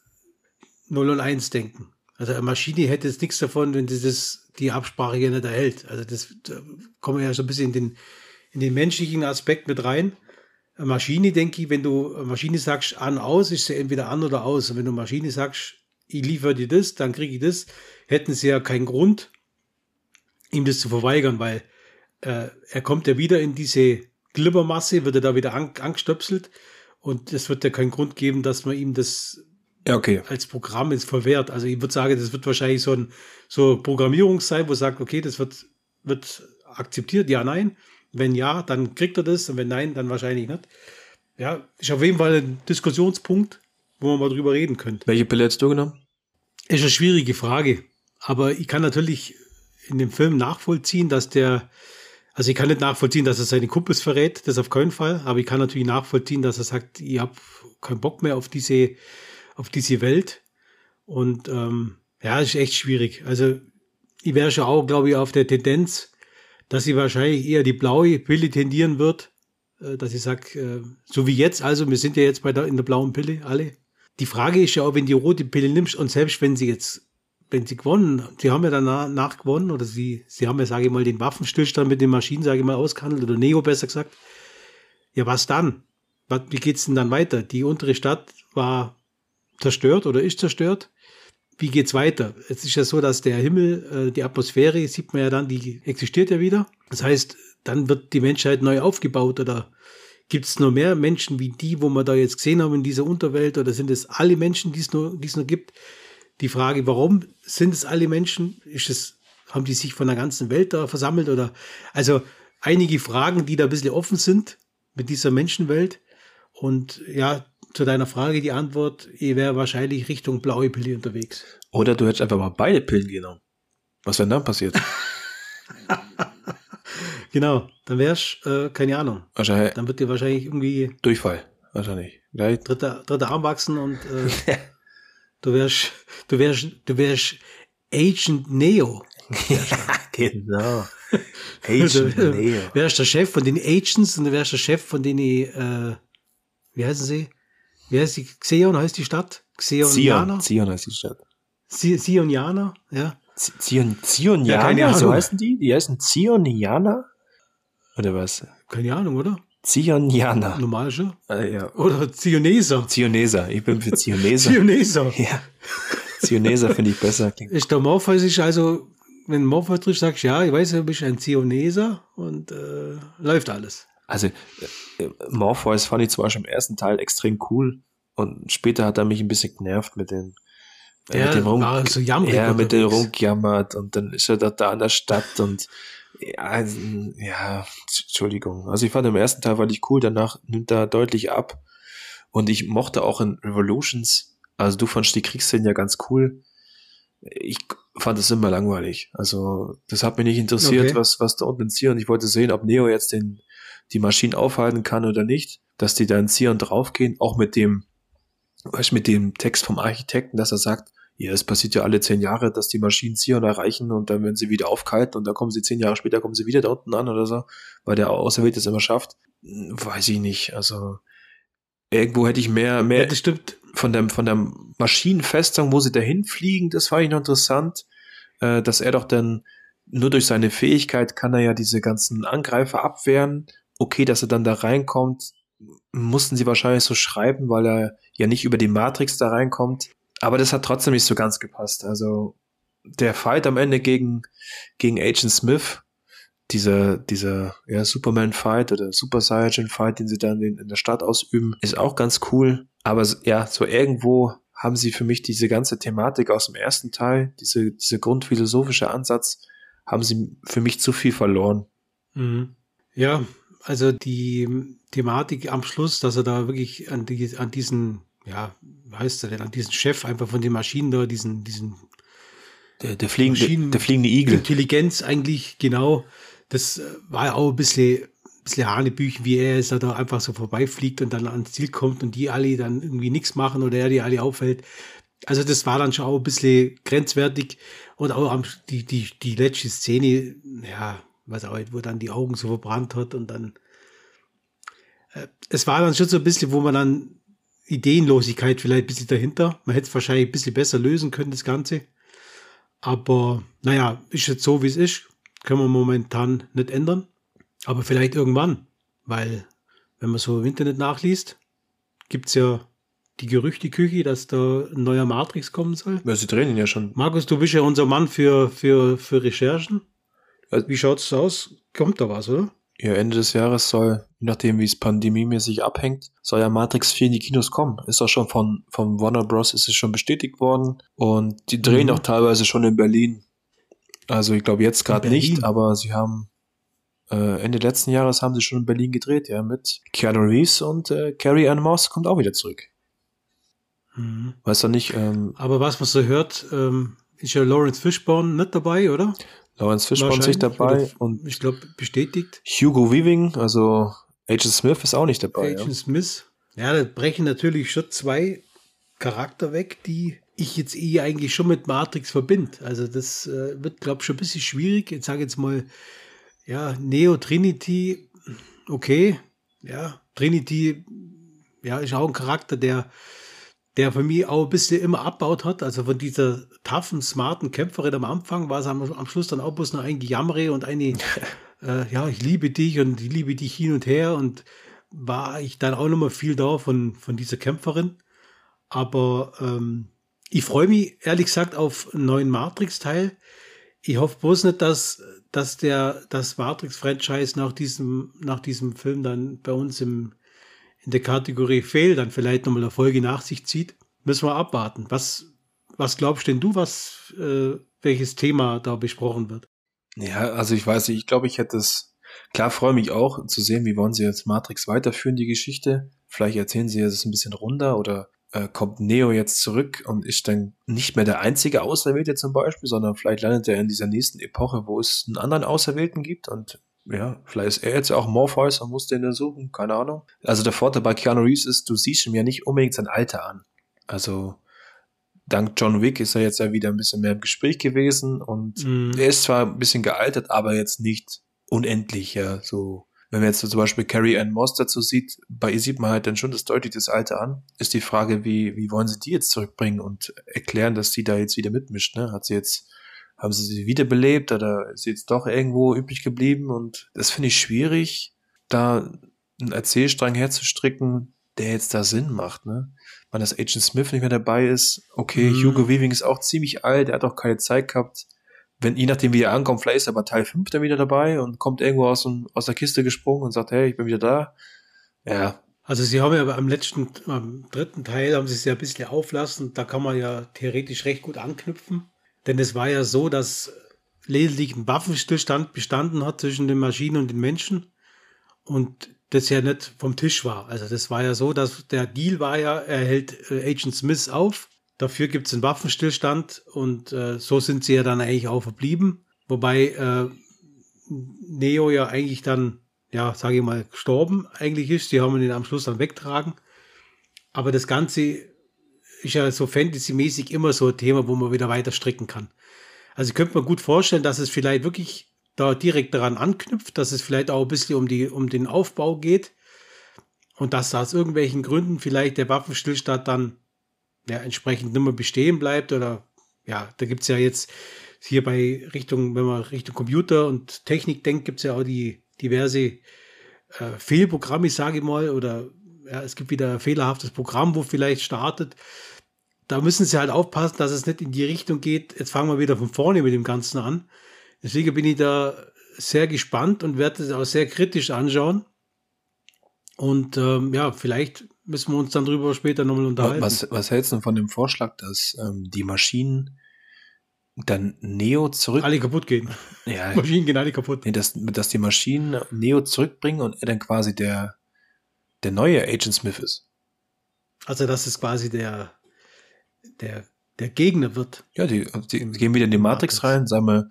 0 und 1 denken. Also eine Maschine hätte jetzt nichts davon, wenn dieses die Absprache hier nicht erhält. Also das da kommen wir ja so ein bisschen in den, in den menschlichen Aspekt mit rein. Eine Maschine, denke ich, wenn du Maschine sagst an, aus, ist sie entweder an oder aus. Und wenn du Maschine sagst, ich liefere dir das, dann kriege ich das, hätten sie ja keinen Grund, ihm das zu verweigern, weil äh, er kommt ja wieder in diese Glibbermasse, wird er da wieder an, angestöpselt und es wird ja keinen Grund geben, dass man ihm das Ja, okay. als Programm ins verwehrt. Also ich würde sagen, das wird wahrscheinlich so ein so Programmierung sein, wo sagt, okay, das wird, wird akzeptiert, ja, nein. Wenn ja, dann kriegt er das und wenn nein, dann wahrscheinlich nicht. Ja, ist auf jeden Fall ein Diskussionspunkt, wo man mal drüber reden könnte. Welche Pille hättest du genommen? Ist eine schwierige Frage. Aber ich kann natürlich in dem Film nachvollziehen, dass der, also ich kann nicht nachvollziehen, dass er seine Kumpels verrät, das auf keinen Fall, aber ich kann natürlich nachvollziehen, dass er sagt, ich habe keinen Bock mehr auf diese, auf diese Welt. Und ähm, ja, ist echt schwierig. Also ich wäre schon auch, glaube ich, auf der Tendenz, dass sie wahrscheinlich eher die blaue Pille tendieren wird, äh, dass ich sage, äh, so wie jetzt, also wir sind ja jetzt bei der, in der blauen Pille alle. Die Frage ist ja auch, wenn die rote Pille nimmst und selbst wenn sie jetzt, wenn sie gewonnen, sie haben ja danach nach gewonnen oder sie, sie haben ja, sage ich mal, den Waffenstillstand mit den Maschinen, sage ich mal, ausgehandelt oder Neo besser gesagt. Ja, was dann? Was, wie geht's denn dann weiter? Die untere Stadt war zerstört oder ist zerstört. Wie geht's weiter? Es ist ja so, dass der Himmel, äh, die Atmosphäre, sieht man ja dann, die existiert ja wieder. Das heißt, dann wird die Menschheit neu aufgebaut oder gibt es nur mehr Menschen wie die, wo wir da jetzt gesehen haben in dieser Unterwelt oder sind es alle Menschen, die es nur, die es nur gibt? Die Frage, warum sind es alle Menschen? Ist es, haben die sich von der ganzen Welt da versammelt oder, also einige Fragen, die da ein bisschen offen sind mit dieser Menschenwelt. Und ja, zu deiner Frage die Antwort, ich wäre wahrscheinlich Richtung blaue Pille unterwegs. Oder du hättest einfach mal beide Pillen genommen. Was wäre dann passiert? Genau, dann wär's, äh, keine Ahnung. Wahrscheinlich Dann wird dir wahrscheinlich irgendwie Durchfall. Wahrscheinlich. Gleich. dritter, dritter Arm wachsen und äh, du wärst, du wärst, du wärst Agent Neo. genau. Du Agent Neo. wärst der Chef von den Agents und du wärst der Chef von den, äh, wie heißen sie? Wie heißt die? Xeon heißt die Stadt? Zion. Xeonianer? Zion heißt die Stadt. Zi- Zionianer, ja. Zion, Zionianer? Ja, so heißen die? Die heißen Zionianer? Oder was? Keine Ahnung, oder? Zionianer. Normal schon. Äh, ja. Oder Zioneser. Zioneser. Ich bin für Zioneser. Zioneser. ja. Zioneser finde ich besser. Klingt Ist der Morpheus ist also, wenn Morpheus triffst, sagst du, ja, ich weiß, du bist ein Zioneser und äh, läuft alles. Also, äh, Morpheus fand ich zum Beispiel im ersten Teil extrem cool. Und später hat er mich ein bisschen genervt mit den, äh, Ja, mit dem Rum, so jammerig ja, mit dem rumgejammert und dann ist er da, da an der Stadt und ja, also, ja, Entschuldigung. Also ich fand im ersten Teil war ich cool, danach nimmt er deutlich ab. Und ich mochte auch in Revolutions, also du fandst die Kriegsszenen ja ganz cool. Ich fand es immer langweilig. Also das hat mich nicht interessiert, Okay. was, was da unten in Zion. Ich wollte sehen, ob Neo jetzt den, die Maschinen aufhalten kann oder nicht, dass die da in Zion draufgehen, auch mit dem, weißt, mit dem Text vom Architekten, dass er sagt, ja, es passiert ja alle zehn Jahre, dass die Maschinen Zion erreichen und dann werden sie wieder aufgehalten und dann kommen sie zehn Jahre später, kommen sie wieder da unten an oder so, weil der Auserwählte es immer schafft. Hm, Weiß ich nicht. Also irgendwo hätte ich mehr, Ja, mehr das stimmt. von der, von der Maschinenfestung, wo sie dahin fliegen, das fand ich noch interessant, äh, dass er doch dann nur durch seine Fähigkeit kann er ja diese ganzen Angreifer abwehren. Okay, dass er dann da reinkommt, mussten sie wahrscheinlich so schreiben, weil er ja nicht über die Matrix da reinkommt. Aber das hat trotzdem nicht so ganz gepasst. Also der Fight am Ende gegen, gegen Agent Smith, dieser, dieser ja, Superman-Fight oder Super Saiyan-Fight, den sie dann in, in der Stadt ausüben, ist auch ganz cool. Aber ja, so irgendwo haben sie für mich diese ganze Thematik aus dem ersten Teil, diese, dieser grundphilosophische Ansatz, haben sie für mich zu viel verloren. Mhm. Ja, also die Thematik am Schluss, dass er da wirklich an, die, an diesen, ja, wie heißt er denn, an diesen Chef einfach von den Maschinen da, diesen, diesen der, der, fliegende, der fliegende Igel. Intelligenz eigentlich, genau. Das äh, war ja auch ein bisschen, ein bisschen Hanebüchen, wie er ist, da einfach so vorbeifliegt und dann ans Ziel kommt und die alle dann irgendwie nichts machen oder er die alle auffällt. Also das war dann schon auch ein bisschen grenzwertig und auch am, die, die, die letzte Szene, ja, was auch, wo dann die Augen so verbrannt hat und dann, äh, es war dann schon so ein bisschen, wo man dann Ideenlosigkeit vielleicht ein bisschen dahinter. Man hätte es wahrscheinlich ein bisschen besser lösen können, das Ganze. Aber naja, ist jetzt so, wie es ist. Können wir momentan nicht ändern. Aber vielleicht irgendwann. Weil, wenn man so im Internet nachliest, gibt es ja die Gerüchteküche, dass da ein neuer Matrix kommen soll. Ja, sie drehen ihn ja schon. Markus, du bist ja unser Mann für, für, für Recherchen. Wie schaut es aus? Kommt da was, oder? Ja, Ende des Jahres soll, je nachdem wie es pandemiemäßig abhängt, soll ja Matrix 4 in die Kinos kommen. Ist auch schon von, von Warner Bros. ist es schon bestätigt worden. Und die drehen mhm. auch teilweise schon in Berlin. Also ich glaube jetzt gerade nicht, aber sie haben äh, Ende letzten Jahres haben sie schon in Berlin gedreht, ja, mit Keanu Reeves und äh, Carrie Ann Moss kommt auch wieder zurück. Mhm. Weißt du nicht? Ähm, aber was man so hört, ähm, ist ja Lawrence Fishburne nicht dabei, oder? Lawrence Fishburne sich dabei und ich glaube bestätigt. Hugo Weaving, also Agent Smith ist auch nicht dabei. Agent ja. Smith. Ja, da brechen natürlich schon zwei Charakter weg, die ich jetzt eh eigentlich schon mit Matrix verbinde. Also das äh, wird, glaube ich, schon ein bisschen schwierig. Jetzt sage jetzt mal, ja, Neo Trinity, okay, ja, Trinity, ja, ist auch ein Charakter, der der für mich auch ein bisschen immer abbaut hat. Also von dieser toughen, smarten Kämpferin am Anfang war es am, am Schluss dann auch bloß noch ein Gejammere und eine, äh, ja, ich liebe dich und ich liebe dich hin und her und war ich dann auch noch mal viel da von, von dieser Kämpferin. Aber ähm, ich freue mich ehrlich gesagt auf einen neuen Matrix-Teil. Ich hoffe bloß nicht, dass, dass der, das Matrix-Franchise nach diesem, nach diesem Film dann bei uns im, in der Kategorie Fehl dann vielleicht nochmal eine Folge nach sich zieht, müssen wir abwarten. Was, was glaubst denn du, was, äh, welches Thema da besprochen wird? Ja, also ich weiß nicht, ich glaube, ich hätte es, klar freue mich auch zu sehen, wie wollen sie jetzt Matrix weiterführen, die Geschichte. Vielleicht erzählen sie es ein bisschen runter oder äh, kommt Neo jetzt zurück und ist dann nicht mehr der einzige Auserwählte zum Beispiel, sondern vielleicht landet er in dieser nächsten Epoche, wo es einen anderen Auserwählten gibt und ja, vielleicht ist er jetzt auch Morpheus und muss den dann suchen, keine Ahnung. Also der Vorteil bei Keanu Reeves ist, du siehst ihm ja nicht unbedingt sein Alter an. Also dank John Wick ist er jetzt ja wieder ein bisschen mehr im Gespräch gewesen und mm. er ist zwar ein bisschen gealtert, aber jetzt nicht unendlich, ja, so. Wenn man jetzt so zum Beispiel Carrie Ann Moss dazu sieht, bei ihr sieht man halt dann schon das deutlich das Alter an. Ist die Frage, wie, wie wollen sie die jetzt zurückbringen und erklären, dass die da jetzt wieder mitmischt, ne? Hat sie jetzt haben sie sie wiederbelebt oder ist sie jetzt doch irgendwo übrig geblieben? Und das finde ich schwierig, da einen Erzählstrang herzustricken, der jetzt da Sinn macht, ne? Wenn das Agent Smith nicht mehr dabei ist, okay, mhm. Hugo Weaving ist auch ziemlich alt, er hat auch keine Zeit gehabt. Wenn, je nachdem, wie er ankommt, vielleicht ist er bei Teil 5 dann wieder dabei und kommt irgendwo aus, dem, aus der Kiste gesprungen und sagt, hey, ich bin wieder da. Ja. Also sie haben ja am letzten, am dritten Teil haben sie es ja ein bisschen auflassen, da kann man ja theoretisch recht gut anknüpfen. Denn es war ja so, dass lediglich ein Waffenstillstand bestanden hat zwischen den Maschinen und den Menschen und das ja nicht vom Tisch war. Also das war ja so, dass der Deal war ja, er hält äh, Agent Smith auf, dafür gibt es einen Waffenstillstand und äh, so sind sie ja dann eigentlich auch verblieben. Wobei äh, Neo ja eigentlich dann, ja, sage ich mal, gestorben eigentlich ist. Die haben ihn am Schluss dann wegtragen. Aber das Ganze ist ja so fantasymäßig immer so ein Thema, wo man wieder weiter stricken kann. Also ich könnte mir gut vorstellen, dass es vielleicht wirklich da direkt daran anknüpft, dass es vielleicht auch ein bisschen um, die, um den Aufbau geht und dass da aus irgendwelchen Gründen vielleicht der Waffenstillstand dann ja, entsprechend nicht mehr bestehen bleibt oder ja, da gibt es ja jetzt hier bei Richtung, wenn man Richtung Computer und Technik denkt, gibt es ja auch die diverse äh, Fehlprogramme, sage ich mal, oder ja, es gibt wieder ein fehlerhaftes Programm, wo vielleicht startet da müssen sie halt aufpassen, dass es nicht in die Richtung geht. Jetzt fangen wir wieder von vorne mit dem Ganzen an. Deswegen bin ich da sehr gespannt und werde es auch sehr kritisch anschauen. Und ähm, ja, vielleicht müssen wir uns dann drüber später nochmal unterhalten. Was, was hältst du von dem Vorschlag, dass ähm, die Maschinen dann Neo zurück. Alle kaputt gehen. Ja, Maschinen gehen alle kaputt. nee, dass, dass die Maschinen Neo zurückbringen und er dann quasi der, der neue Agent Smith ist. Also, dass es quasi der, der, der Gegner wird. Ja, die, die gehen wieder in die Matrix, Matrix. rein, sagen wir,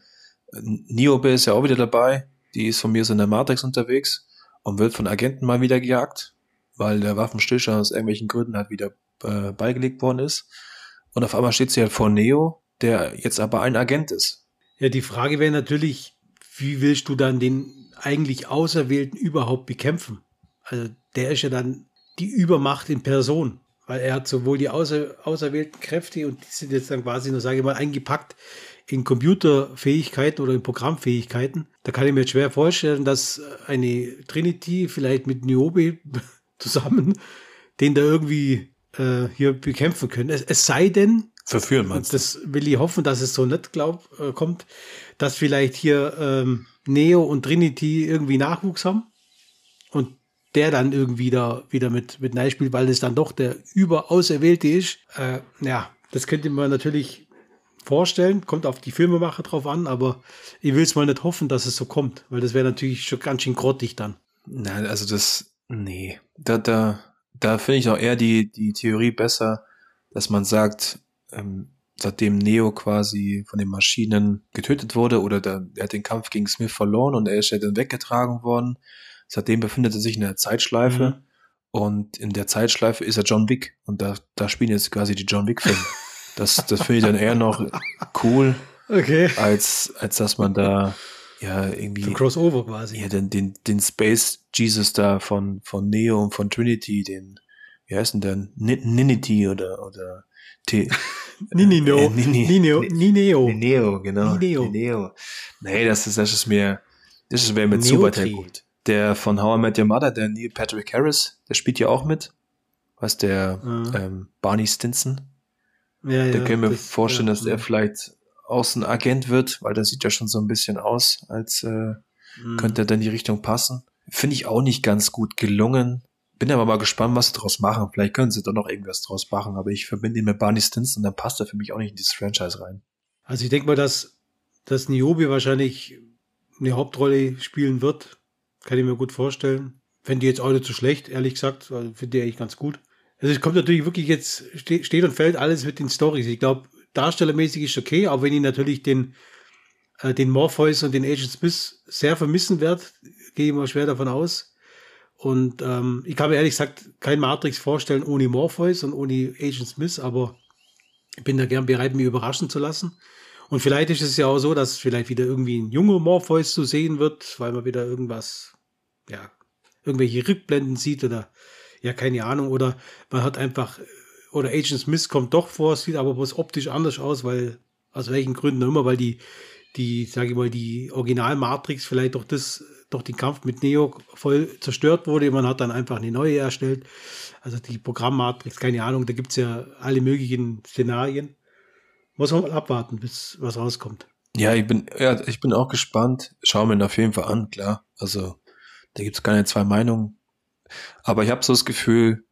Niobe ist ja auch wieder dabei, die ist von mir so in der Matrix unterwegs und wird von Agenten mal wieder gejagt, weil der Waffenstillstand aus irgendwelchen Gründen halt wieder äh, beigelegt worden ist. Und auf einmal steht sie halt vor Neo, der jetzt aber ein Agent ist. Ja, die Frage wäre natürlich, wie willst du dann den eigentlich Auserwählten überhaupt bekämpfen? Also, der ist ja dann die Übermacht in Person, weil er hat sowohl die außer, auserwählten Kräfte und die sind jetzt dann quasi nur, sage ich mal, eingepackt in Computerfähigkeiten oder in Programmfähigkeiten. Da kann ich mir jetzt schwer vorstellen, dass eine Trinity vielleicht mit Niobe zusammen den da irgendwie äh, hier bekämpfen können. Es, es sei denn, Verführen und das will ich hoffen, dass es so nicht glaub, äh, kommt, dass vielleicht hier ähm, Neo und Trinity irgendwie Nachwuchs haben und der dann irgendwie da wieder mit, mit Nein spielt, weil es dann doch der Überauserwählte ist. Äh, ja, das könnte man natürlich vorstellen, kommt auf die Filmemacher drauf an, aber ich will es mal nicht hoffen, dass es so kommt, weil das wäre natürlich schon ganz schön grottig dann. Nein, also das, nee, da, da, da finde ich auch eher die, die Theorie besser, dass man sagt, ähm, seitdem Neo quasi von den Maschinen getötet wurde oder der, er hat den Kampf gegen Smith verloren und er ist ja dann weggetragen worden, seitdem befindet er sich in der Zeitschleife Mhm. und in der Zeitschleife ist er John Wick und da, da spielen jetzt quasi die John Wick-Filme. Das, das finde ich dann eher noch cool, Okay. als, als dass man da ja irgendwie Ein Crossover quasi. ja, den, den, den Space Jesus da von, von Neo und von Trinity, den, wie heißt denn der? Ni- Ninity oder, oder T. Ninino. Äh, Nini- Nineo. Ni- Nineo. Neo, genau. Neo. Neo. Nee, das ist, das ist mir, das ist mir mit zu weit hergeholt. Der von How I Met Your Mother, der Neil Patrick Harris, der spielt ja auch mit. Was der, Mhm. ähm, Barney Stinson. Ja, Da ja, können wir das- vorstellen, ja, dass er vielleicht Außenagent wird, weil der sieht ja schon so ein bisschen aus, als, äh, Mhm. könnte dann die Richtung passen. Finde ich auch nicht ganz gut gelungen. Bin aber mal gespannt, was sie draus machen. Vielleicht können sie doch noch irgendwas draus machen, aber ich verbinde ihn mit Barney Stinson, dann passt er für mich auch nicht in dieses Franchise rein. Also ich denke mal, dass, dass Niobe wahrscheinlich eine Hauptrolle spielen wird. Kann ich mir gut vorstellen. Fände die jetzt auch nicht so schlecht, ehrlich gesagt. Also Finde ich eigentlich ganz gut. Also es kommt natürlich wirklich jetzt, ste steht und fällt alles mit den Stories. Ich glaube, darstellermäßig ist okay, auch wenn ich natürlich den, äh, den Morpheus und den Agent Smith sehr vermissen werde, gehe ich mal schwer davon aus. Und ähm, ich kann mir ehrlich gesagt kein Matrix vorstellen ohne Morpheus und ohne Agent Smith, aber ich bin da gern bereit, mich überraschen zu lassen. Und vielleicht ist es ja auch so, dass vielleicht wieder irgendwie ein junger Morpheus zu sehen wird, weil man wieder irgendwas, ja, irgendwelche Rückblenden sieht oder ja, keine Ahnung, oder man hat einfach, oder Agent Smith kommt doch vor, sieht aber bloß optisch anders aus, weil, aus welchen Gründen auch immer, weil die, die, sage ich mal, die Original-Matrix vielleicht durch das, durch den Kampf mit Neo voll zerstört wurde. Man hat dann einfach eine neue erstellt. Also die Programmmatrix, keine Ahnung, da gibt's ja alle möglichen Szenarien. Muss man mal abwarten, bis was rauskommt. Ja, ich bin, ja, ich bin auch gespannt. Schauen wir ihn auf jeden Fall an, klar. Also, da gibt's keine zwei Meinungen. Aber ich habe so das Gefühl,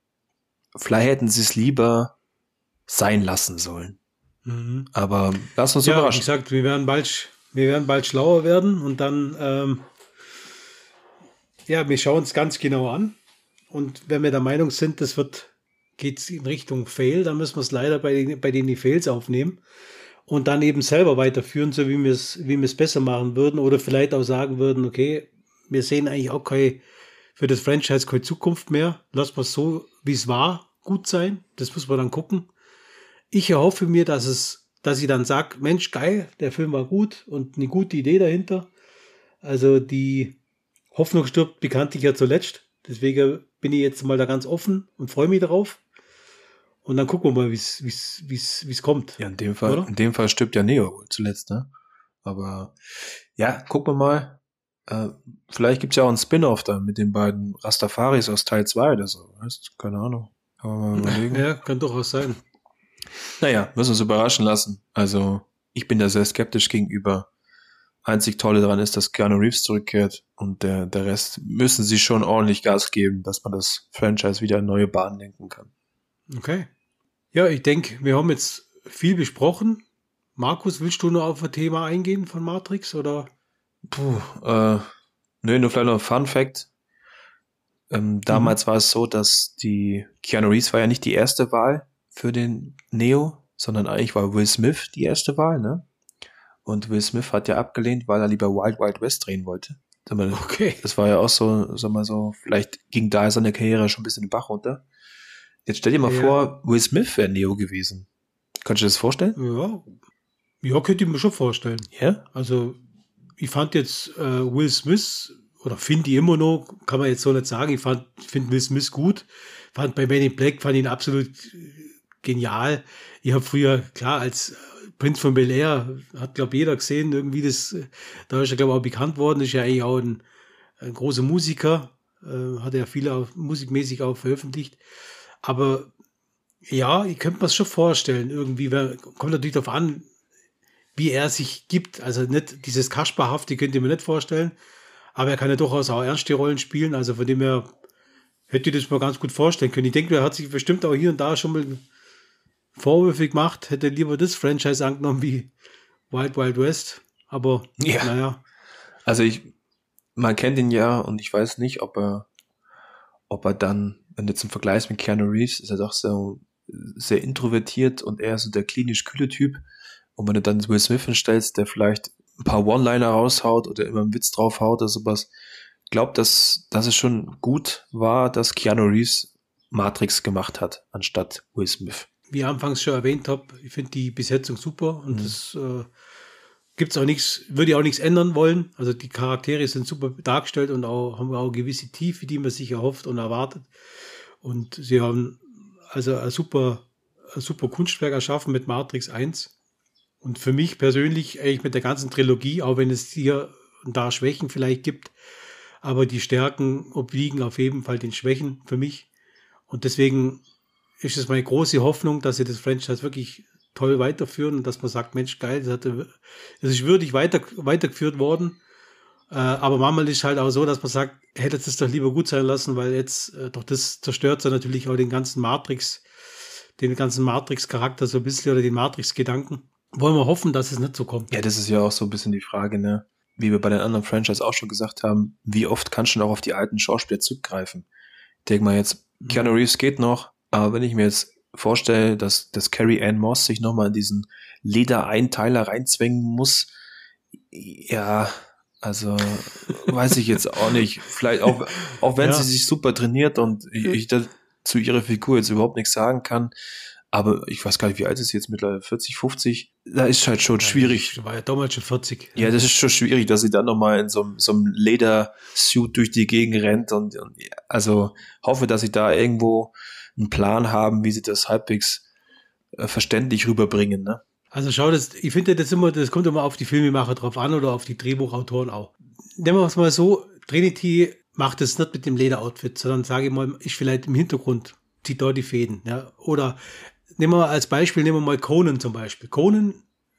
vielleicht hätten sie es lieber sein lassen sollen. Mhm. Aber lass uns Ja, wie überraschen. gesagt, wir werden bald, wir werden bald schlauer werden und dann, ähm, ja, wir schauen es ganz genau an. Und wenn wir der Meinung sind, das wird, geht's in Richtung Fail, dann müssen wir es leider bei den, bei den Fails aufnehmen und dann eben selber weiterführen, so wie wir es, wie wir es besser machen würden oder vielleicht auch sagen würden, okay, wir sehen eigentlich auch keine, für das Franchise keine Zukunft mehr. Lass mal so, wie es war, gut sein. Das muss man dann gucken. Ich erhoffe mir, dass es, dass ich dann sag, Mensch, geil, der Film war gut und eine gute Idee dahinter. Also die Hoffnung stirbt bekanntlich ja zuletzt. Deswegen bin ich jetzt mal da ganz offen und freue mich darauf. Und dann gucken wir mal, wie es kommt. Ja, in dem Fall, Oder? in dem Fall stirbt ja Neo zuletzt, ne? Aber ja, gucken wir mal. Äh, vielleicht gibt's ja auch einen Spin-off da mit den beiden Rastafaris aus Teil 2 oder so. Weißt? Keine Ahnung. Ja, kann durchaus sein. Naja, müssen uns überraschen lassen. Also, ich bin da sehr skeptisch gegenüber. Einzig Tolle daran ist, dass Keanu Reeves zurückkehrt und der, der Rest müssen sie schon ordentlich Gas geben, dass man das Franchise wieder in neue Bahnen lenken kann. Okay. Ja, ich denke, wir haben jetzt viel besprochen. Markus, willst du noch auf ein Thema eingehen von Matrix oder? Puh, äh, nö, nur vielleicht noch ein Fun Fact. Ähm, damals mhm. war es so, dass die Keanu Reeves war ja nicht die erste Wahl für den Neo, sondern eigentlich war Will Smith die erste Wahl, ne? Und Will Smith hat ja abgelehnt, weil er lieber Wild Wild West drehen wollte. Mal, okay. Das war ja auch so, sag mal so, vielleicht ging da seine Karriere schon ein bisschen den Bach runter. Jetzt stell dir mal ja. vor, Will Smith wäre Neo gewesen. Kannst du dir das vorstellen? Ja. Ja, könnte ich mir schon vorstellen. Ja? Also, ich fand jetzt äh, Will Smith, oder finde ich immer noch, kann man jetzt so nicht sagen, ich finde Will Smith gut. Fand bei Man in Black, fand ihn absolut genial. Ich habe früher, klar, als Prinz von Bel Air hat, glaube jeder gesehen, irgendwie das, da ist er, glaube auch bekannt worden, ist ja eigentlich auch ein, ein großer Musiker, äh, hat ja viele auch musikmäßig auch veröffentlicht. Aber ja, ich könnte mir das schon vorstellen, irgendwie, kommt natürlich darauf an, wie er sich gibt. Also nicht dieses Kasperhafte könnt ihr mir nicht vorstellen, aber er kann ja durchaus auch ernste Rollen spielen, also von dem her hätte ich das mal ganz gut vorstellen können. Ich denke, er hat sich bestimmt auch hier und da schon mal Vorwürfe gemacht, hätte lieber das Franchise angenommen wie Wild Wild West. Aber ja. naja. Also ich, man kennt ihn ja und ich weiß nicht, ob er, ob er dann, wenn du zum Vergleich mit Keanu Reeves, ist er doch so sehr introvertiert und eher so der klinisch kühle Typ. Und wenn du dann Will Smith hinstellst, der vielleicht ein paar One-Liner raushaut oder immer einen Witz draufhaut oder sowas, glaubt, dass, dass es schon gut war, dass Keanu Reeves Matrix gemacht hat, anstatt Will Smith wie ich anfangs schon erwähnt habe, ich finde die Besetzung super und mhm. das äh, gibt's auch nichts, würde ich auch nichts ändern wollen. Also die Charaktere sind super dargestellt und auch haben auch gewisse Tiefe, die man sich erhofft und erwartet. Und sie haben also ein super, ein super Kunstwerk erschaffen mit Matrix 1. Und für mich persönlich eigentlich mit der ganzen Trilogie, auch wenn es hier und da Schwächen vielleicht gibt, aber die Stärken obliegen auf jeden Fall den Schwächen für mich. Und deswegen ist es meine große Hoffnung, dass sie das Franchise wirklich toll weiterführen und dass man sagt, Mensch, geil, das, hatte, das ist würdig weiter, weitergeführt worden. Äh, aber manchmal ist halt auch so, dass man sagt, hätte es doch lieber gut sein lassen, weil jetzt äh, doch das zerstört so natürlich auch den ganzen Matrix, den ganzen Matrix-Charakter so ein bisschen oder den Matrix-Gedanken. Wollen wir hoffen, dass es nicht so kommt. Ja, das ist ja auch so ein bisschen die Frage, ne? Wie wir bei den anderen Franchise auch schon gesagt haben, wie oft kannst du noch auf die alten Schauspieler zurückgreifen? Ich denke mal jetzt, Keanu Reeves geht noch, aber wenn ich mir jetzt vorstelle, dass, dass Carrie Ann Moss sich nochmal in diesen Ledereinteiler reinzwängen muss, ja, also weiß ich jetzt auch nicht. Vielleicht auch, auch wenn ja. sie sich super trainiert und ich, ich da zu ihrer Figur jetzt überhaupt nichts sagen kann, aber ich weiß gar nicht, wie alt ist sie jetzt mittlerweile? 40, 50? Da ist halt schon ja, schwierig. War ja damals schon 40. Ja, das ist schon schwierig, dass sie dann nochmal in so, so einem Ledersuit durch die Gegend rennt und, und also hoffe, dass sie da irgendwo einen Plan haben, wie sie das halbwegs äh, verständlich rüberbringen. Ne? Also schau, das, ich finde das immer, das kommt immer auf die Filmemacher drauf an oder auf die Drehbuchautoren auch. Nehmen wir es mal so, Trinity macht es nicht mit dem Lederoutfit, sondern sage ich mal, ich vielleicht im Hintergrund zieht dort die Fäden. Ja? Oder nehmen wir als Beispiel, nehmen wir mal Conan zum Beispiel. Conan,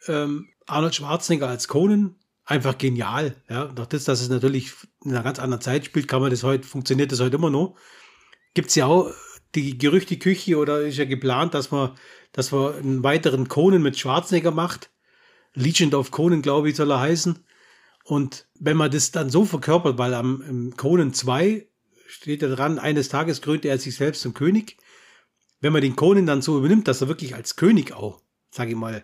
ähm, Arnold Schwarzenegger als Conan, einfach genial. Ja? Doch das, dass es natürlich in einer ganz anderen Zeit spielt, kann man das heute, funktioniert das heute immer noch. Gibt es ja auch die Gerüchteküche oder ist ja geplant, dass man, dass man einen weiteren Conan mit Schwarzenegger macht. Legend of Conan, glaube ich, soll er heißen. Und wenn man das dann so verkörpert, weil am Conan 2 steht da dran, eines Tages krönte er sich selbst zum König. Wenn man den Conan dann so übernimmt, dass er wirklich als König auch, sage ich mal,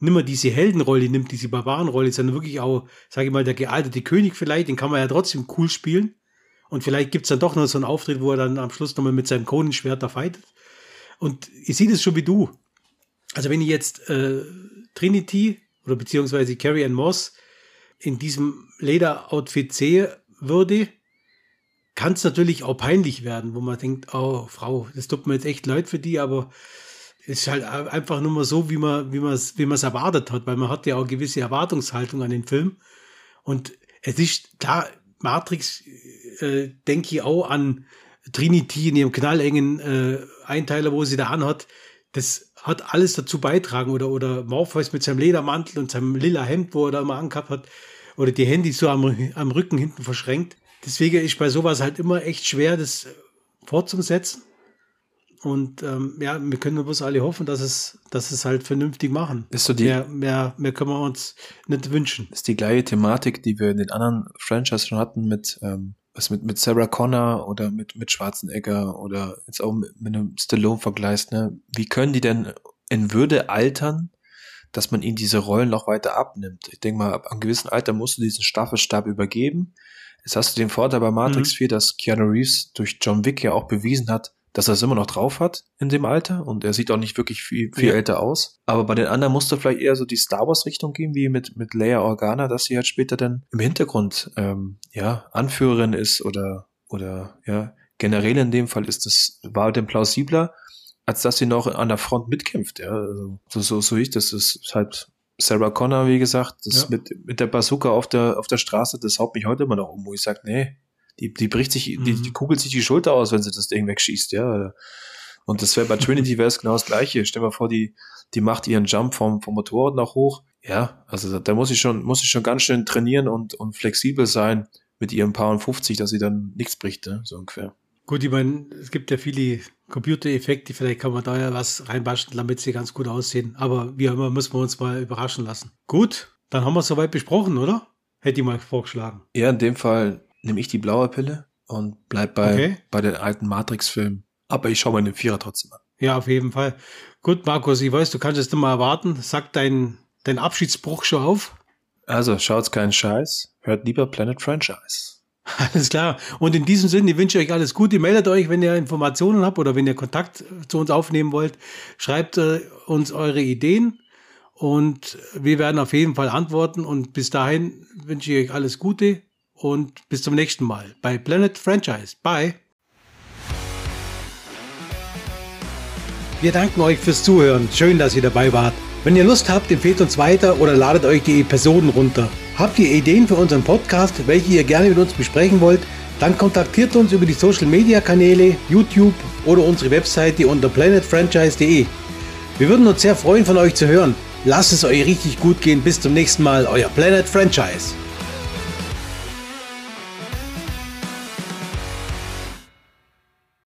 nimmer diese Heldenrolle nimmt, diese Barbarenrolle, sondern wirklich auch, sage ich mal, der gealterte König vielleicht, den kann man ja trotzdem cool spielen. Und vielleicht gibt's dann doch noch so einen Auftritt, wo er dann am Schluss nochmal mit seinem Konenschwert da fightet. Und ich sehe das schon wie du. Also wenn ich jetzt äh, Trinity oder beziehungsweise Carrie Ann Moss in diesem Lederoutfit sehe würde, kann es natürlich auch peinlich werden, wo man denkt, oh Frau, das tut mir jetzt echt leid für die, aber es ist halt einfach nur mal so, wie man es wie man erwartet hat, weil man hat ja auch gewisse Erwartungshaltung an den Film und es ist klar, Matrix äh, denke ich auch an Trinity in ihrem knallengen äh, Einteiler, wo sie da anhat. das hat alles dazu beitragen. Oder, oder Morpheus mit seinem Ledermantel und seinem lila Hemd, wo er da immer angehabt hat. Oder die Handys so am, am Rücken hinten verschränkt. Deswegen ist bei sowas halt immer echt schwer, das fortzusetzen. Und ähm, ja, wir können bloß alle hoffen, dass es, dass es halt vernünftig machen. Ist so die, mehr, mehr, mehr können wir uns nicht wünschen. Ist die gleiche Thematik, die wir in den anderen Franchises schon hatten mit, ähm, was mit, mit Sarah Connor oder mit, mit Schwarzenegger oder jetzt auch mit, mit einem Stallone vergleichst, ne? Wie können die denn in Würde altern, dass man ihnen diese Rollen noch weiter abnimmt? Ich denke mal, ab einem gewissen Alter musst du diesen Staffelstab übergeben. Jetzt hast du den Vorteil bei Matrix mhm. 4, dass Keanu Reeves durch John Wick ja auch bewiesen hat, dass er es immer noch drauf hat in dem Alter und er sieht auch nicht wirklich viel, viel ja. älter aus. Aber bei den anderen musste vielleicht eher so die Star Wars Richtung gehen, wie mit, mit Leia Organa, dass sie halt später dann im Hintergrund, ähm, ja, Anführerin ist oder, oder, ja, generell in dem Fall ist das, war denn plausibler, als dass sie noch an der Front mitkämpft, ja. Also, so, so, so ich, das ist halt Sarah Connor, wie gesagt, das ja. mit, mit der Bazooka auf der, auf der Straße, das haut mich heute immer noch um, wo ich sage, nee, die, die bricht sich, mhm. die, die kugelt sich die Schulter aus, wenn sie das Ding wegschießt, ja. Und das wäre bei Trinity wäre es genau das gleiche. Stell dir mal vor, die, die macht ihren Jump vom, vom Motorrad nach hoch. Ja, also da, da muss ich schon, muss ich schon ganz schön trainieren und, und flexibel sein mit ihrem Paar und 50, dass sie dann nichts bricht, ne? so ungefähr. Gut, ich meine, es gibt ja viele Computereffekte, vielleicht kann man da ja was reinbasteln, damit sie ganz gut aussehen. Aber wie immer müssen wir uns mal überraschen lassen. Gut, dann haben wir es soweit besprochen, oder? Hätte ich mal vorgeschlagen. Ja, in dem Fall nehme ich die blaue Pille und bleib bei, okay. bei den alten Matrix-Filmen. Aber ich schaue mir den Vierer trotzdem an. Ja, auf jeden Fall. Gut, Markus, ich weiß, du kannst es immer erwarten. Sag deinen dein Abschiedsbruch schon auf. Also, schaut's keinen Scheiß. Hört lieber Planet Franchise. Alles klar. Und in diesem Sinne, ich wünsche euch alles Gute. Meldet euch, wenn ihr Informationen habt oder wenn ihr Kontakt zu uns aufnehmen wollt. Schreibt äh, uns eure Ideen und wir werden auf jeden Fall antworten. Und bis dahin wünsche ich euch alles Gute und bis zum nächsten Mal bei Planet Franchise. Bye. Wir danken euch fürs Zuhören. Schön, dass ihr dabei wart. Wenn ihr Lust habt, empfehlt uns weiter oder ladet euch die Episoden runter. Habt ihr Ideen für unseren Podcast, welche ihr gerne mit uns besprechen wollt? Dann kontaktiert uns über die Social Media Kanäle, YouTube oder unsere Webseite unter planetfranchise.de. Wir würden uns sehr freuen, von euch zu hören. Lasst es euch richtig gut gehen. Bis zum nächsten Mal, euer Planet Franchise.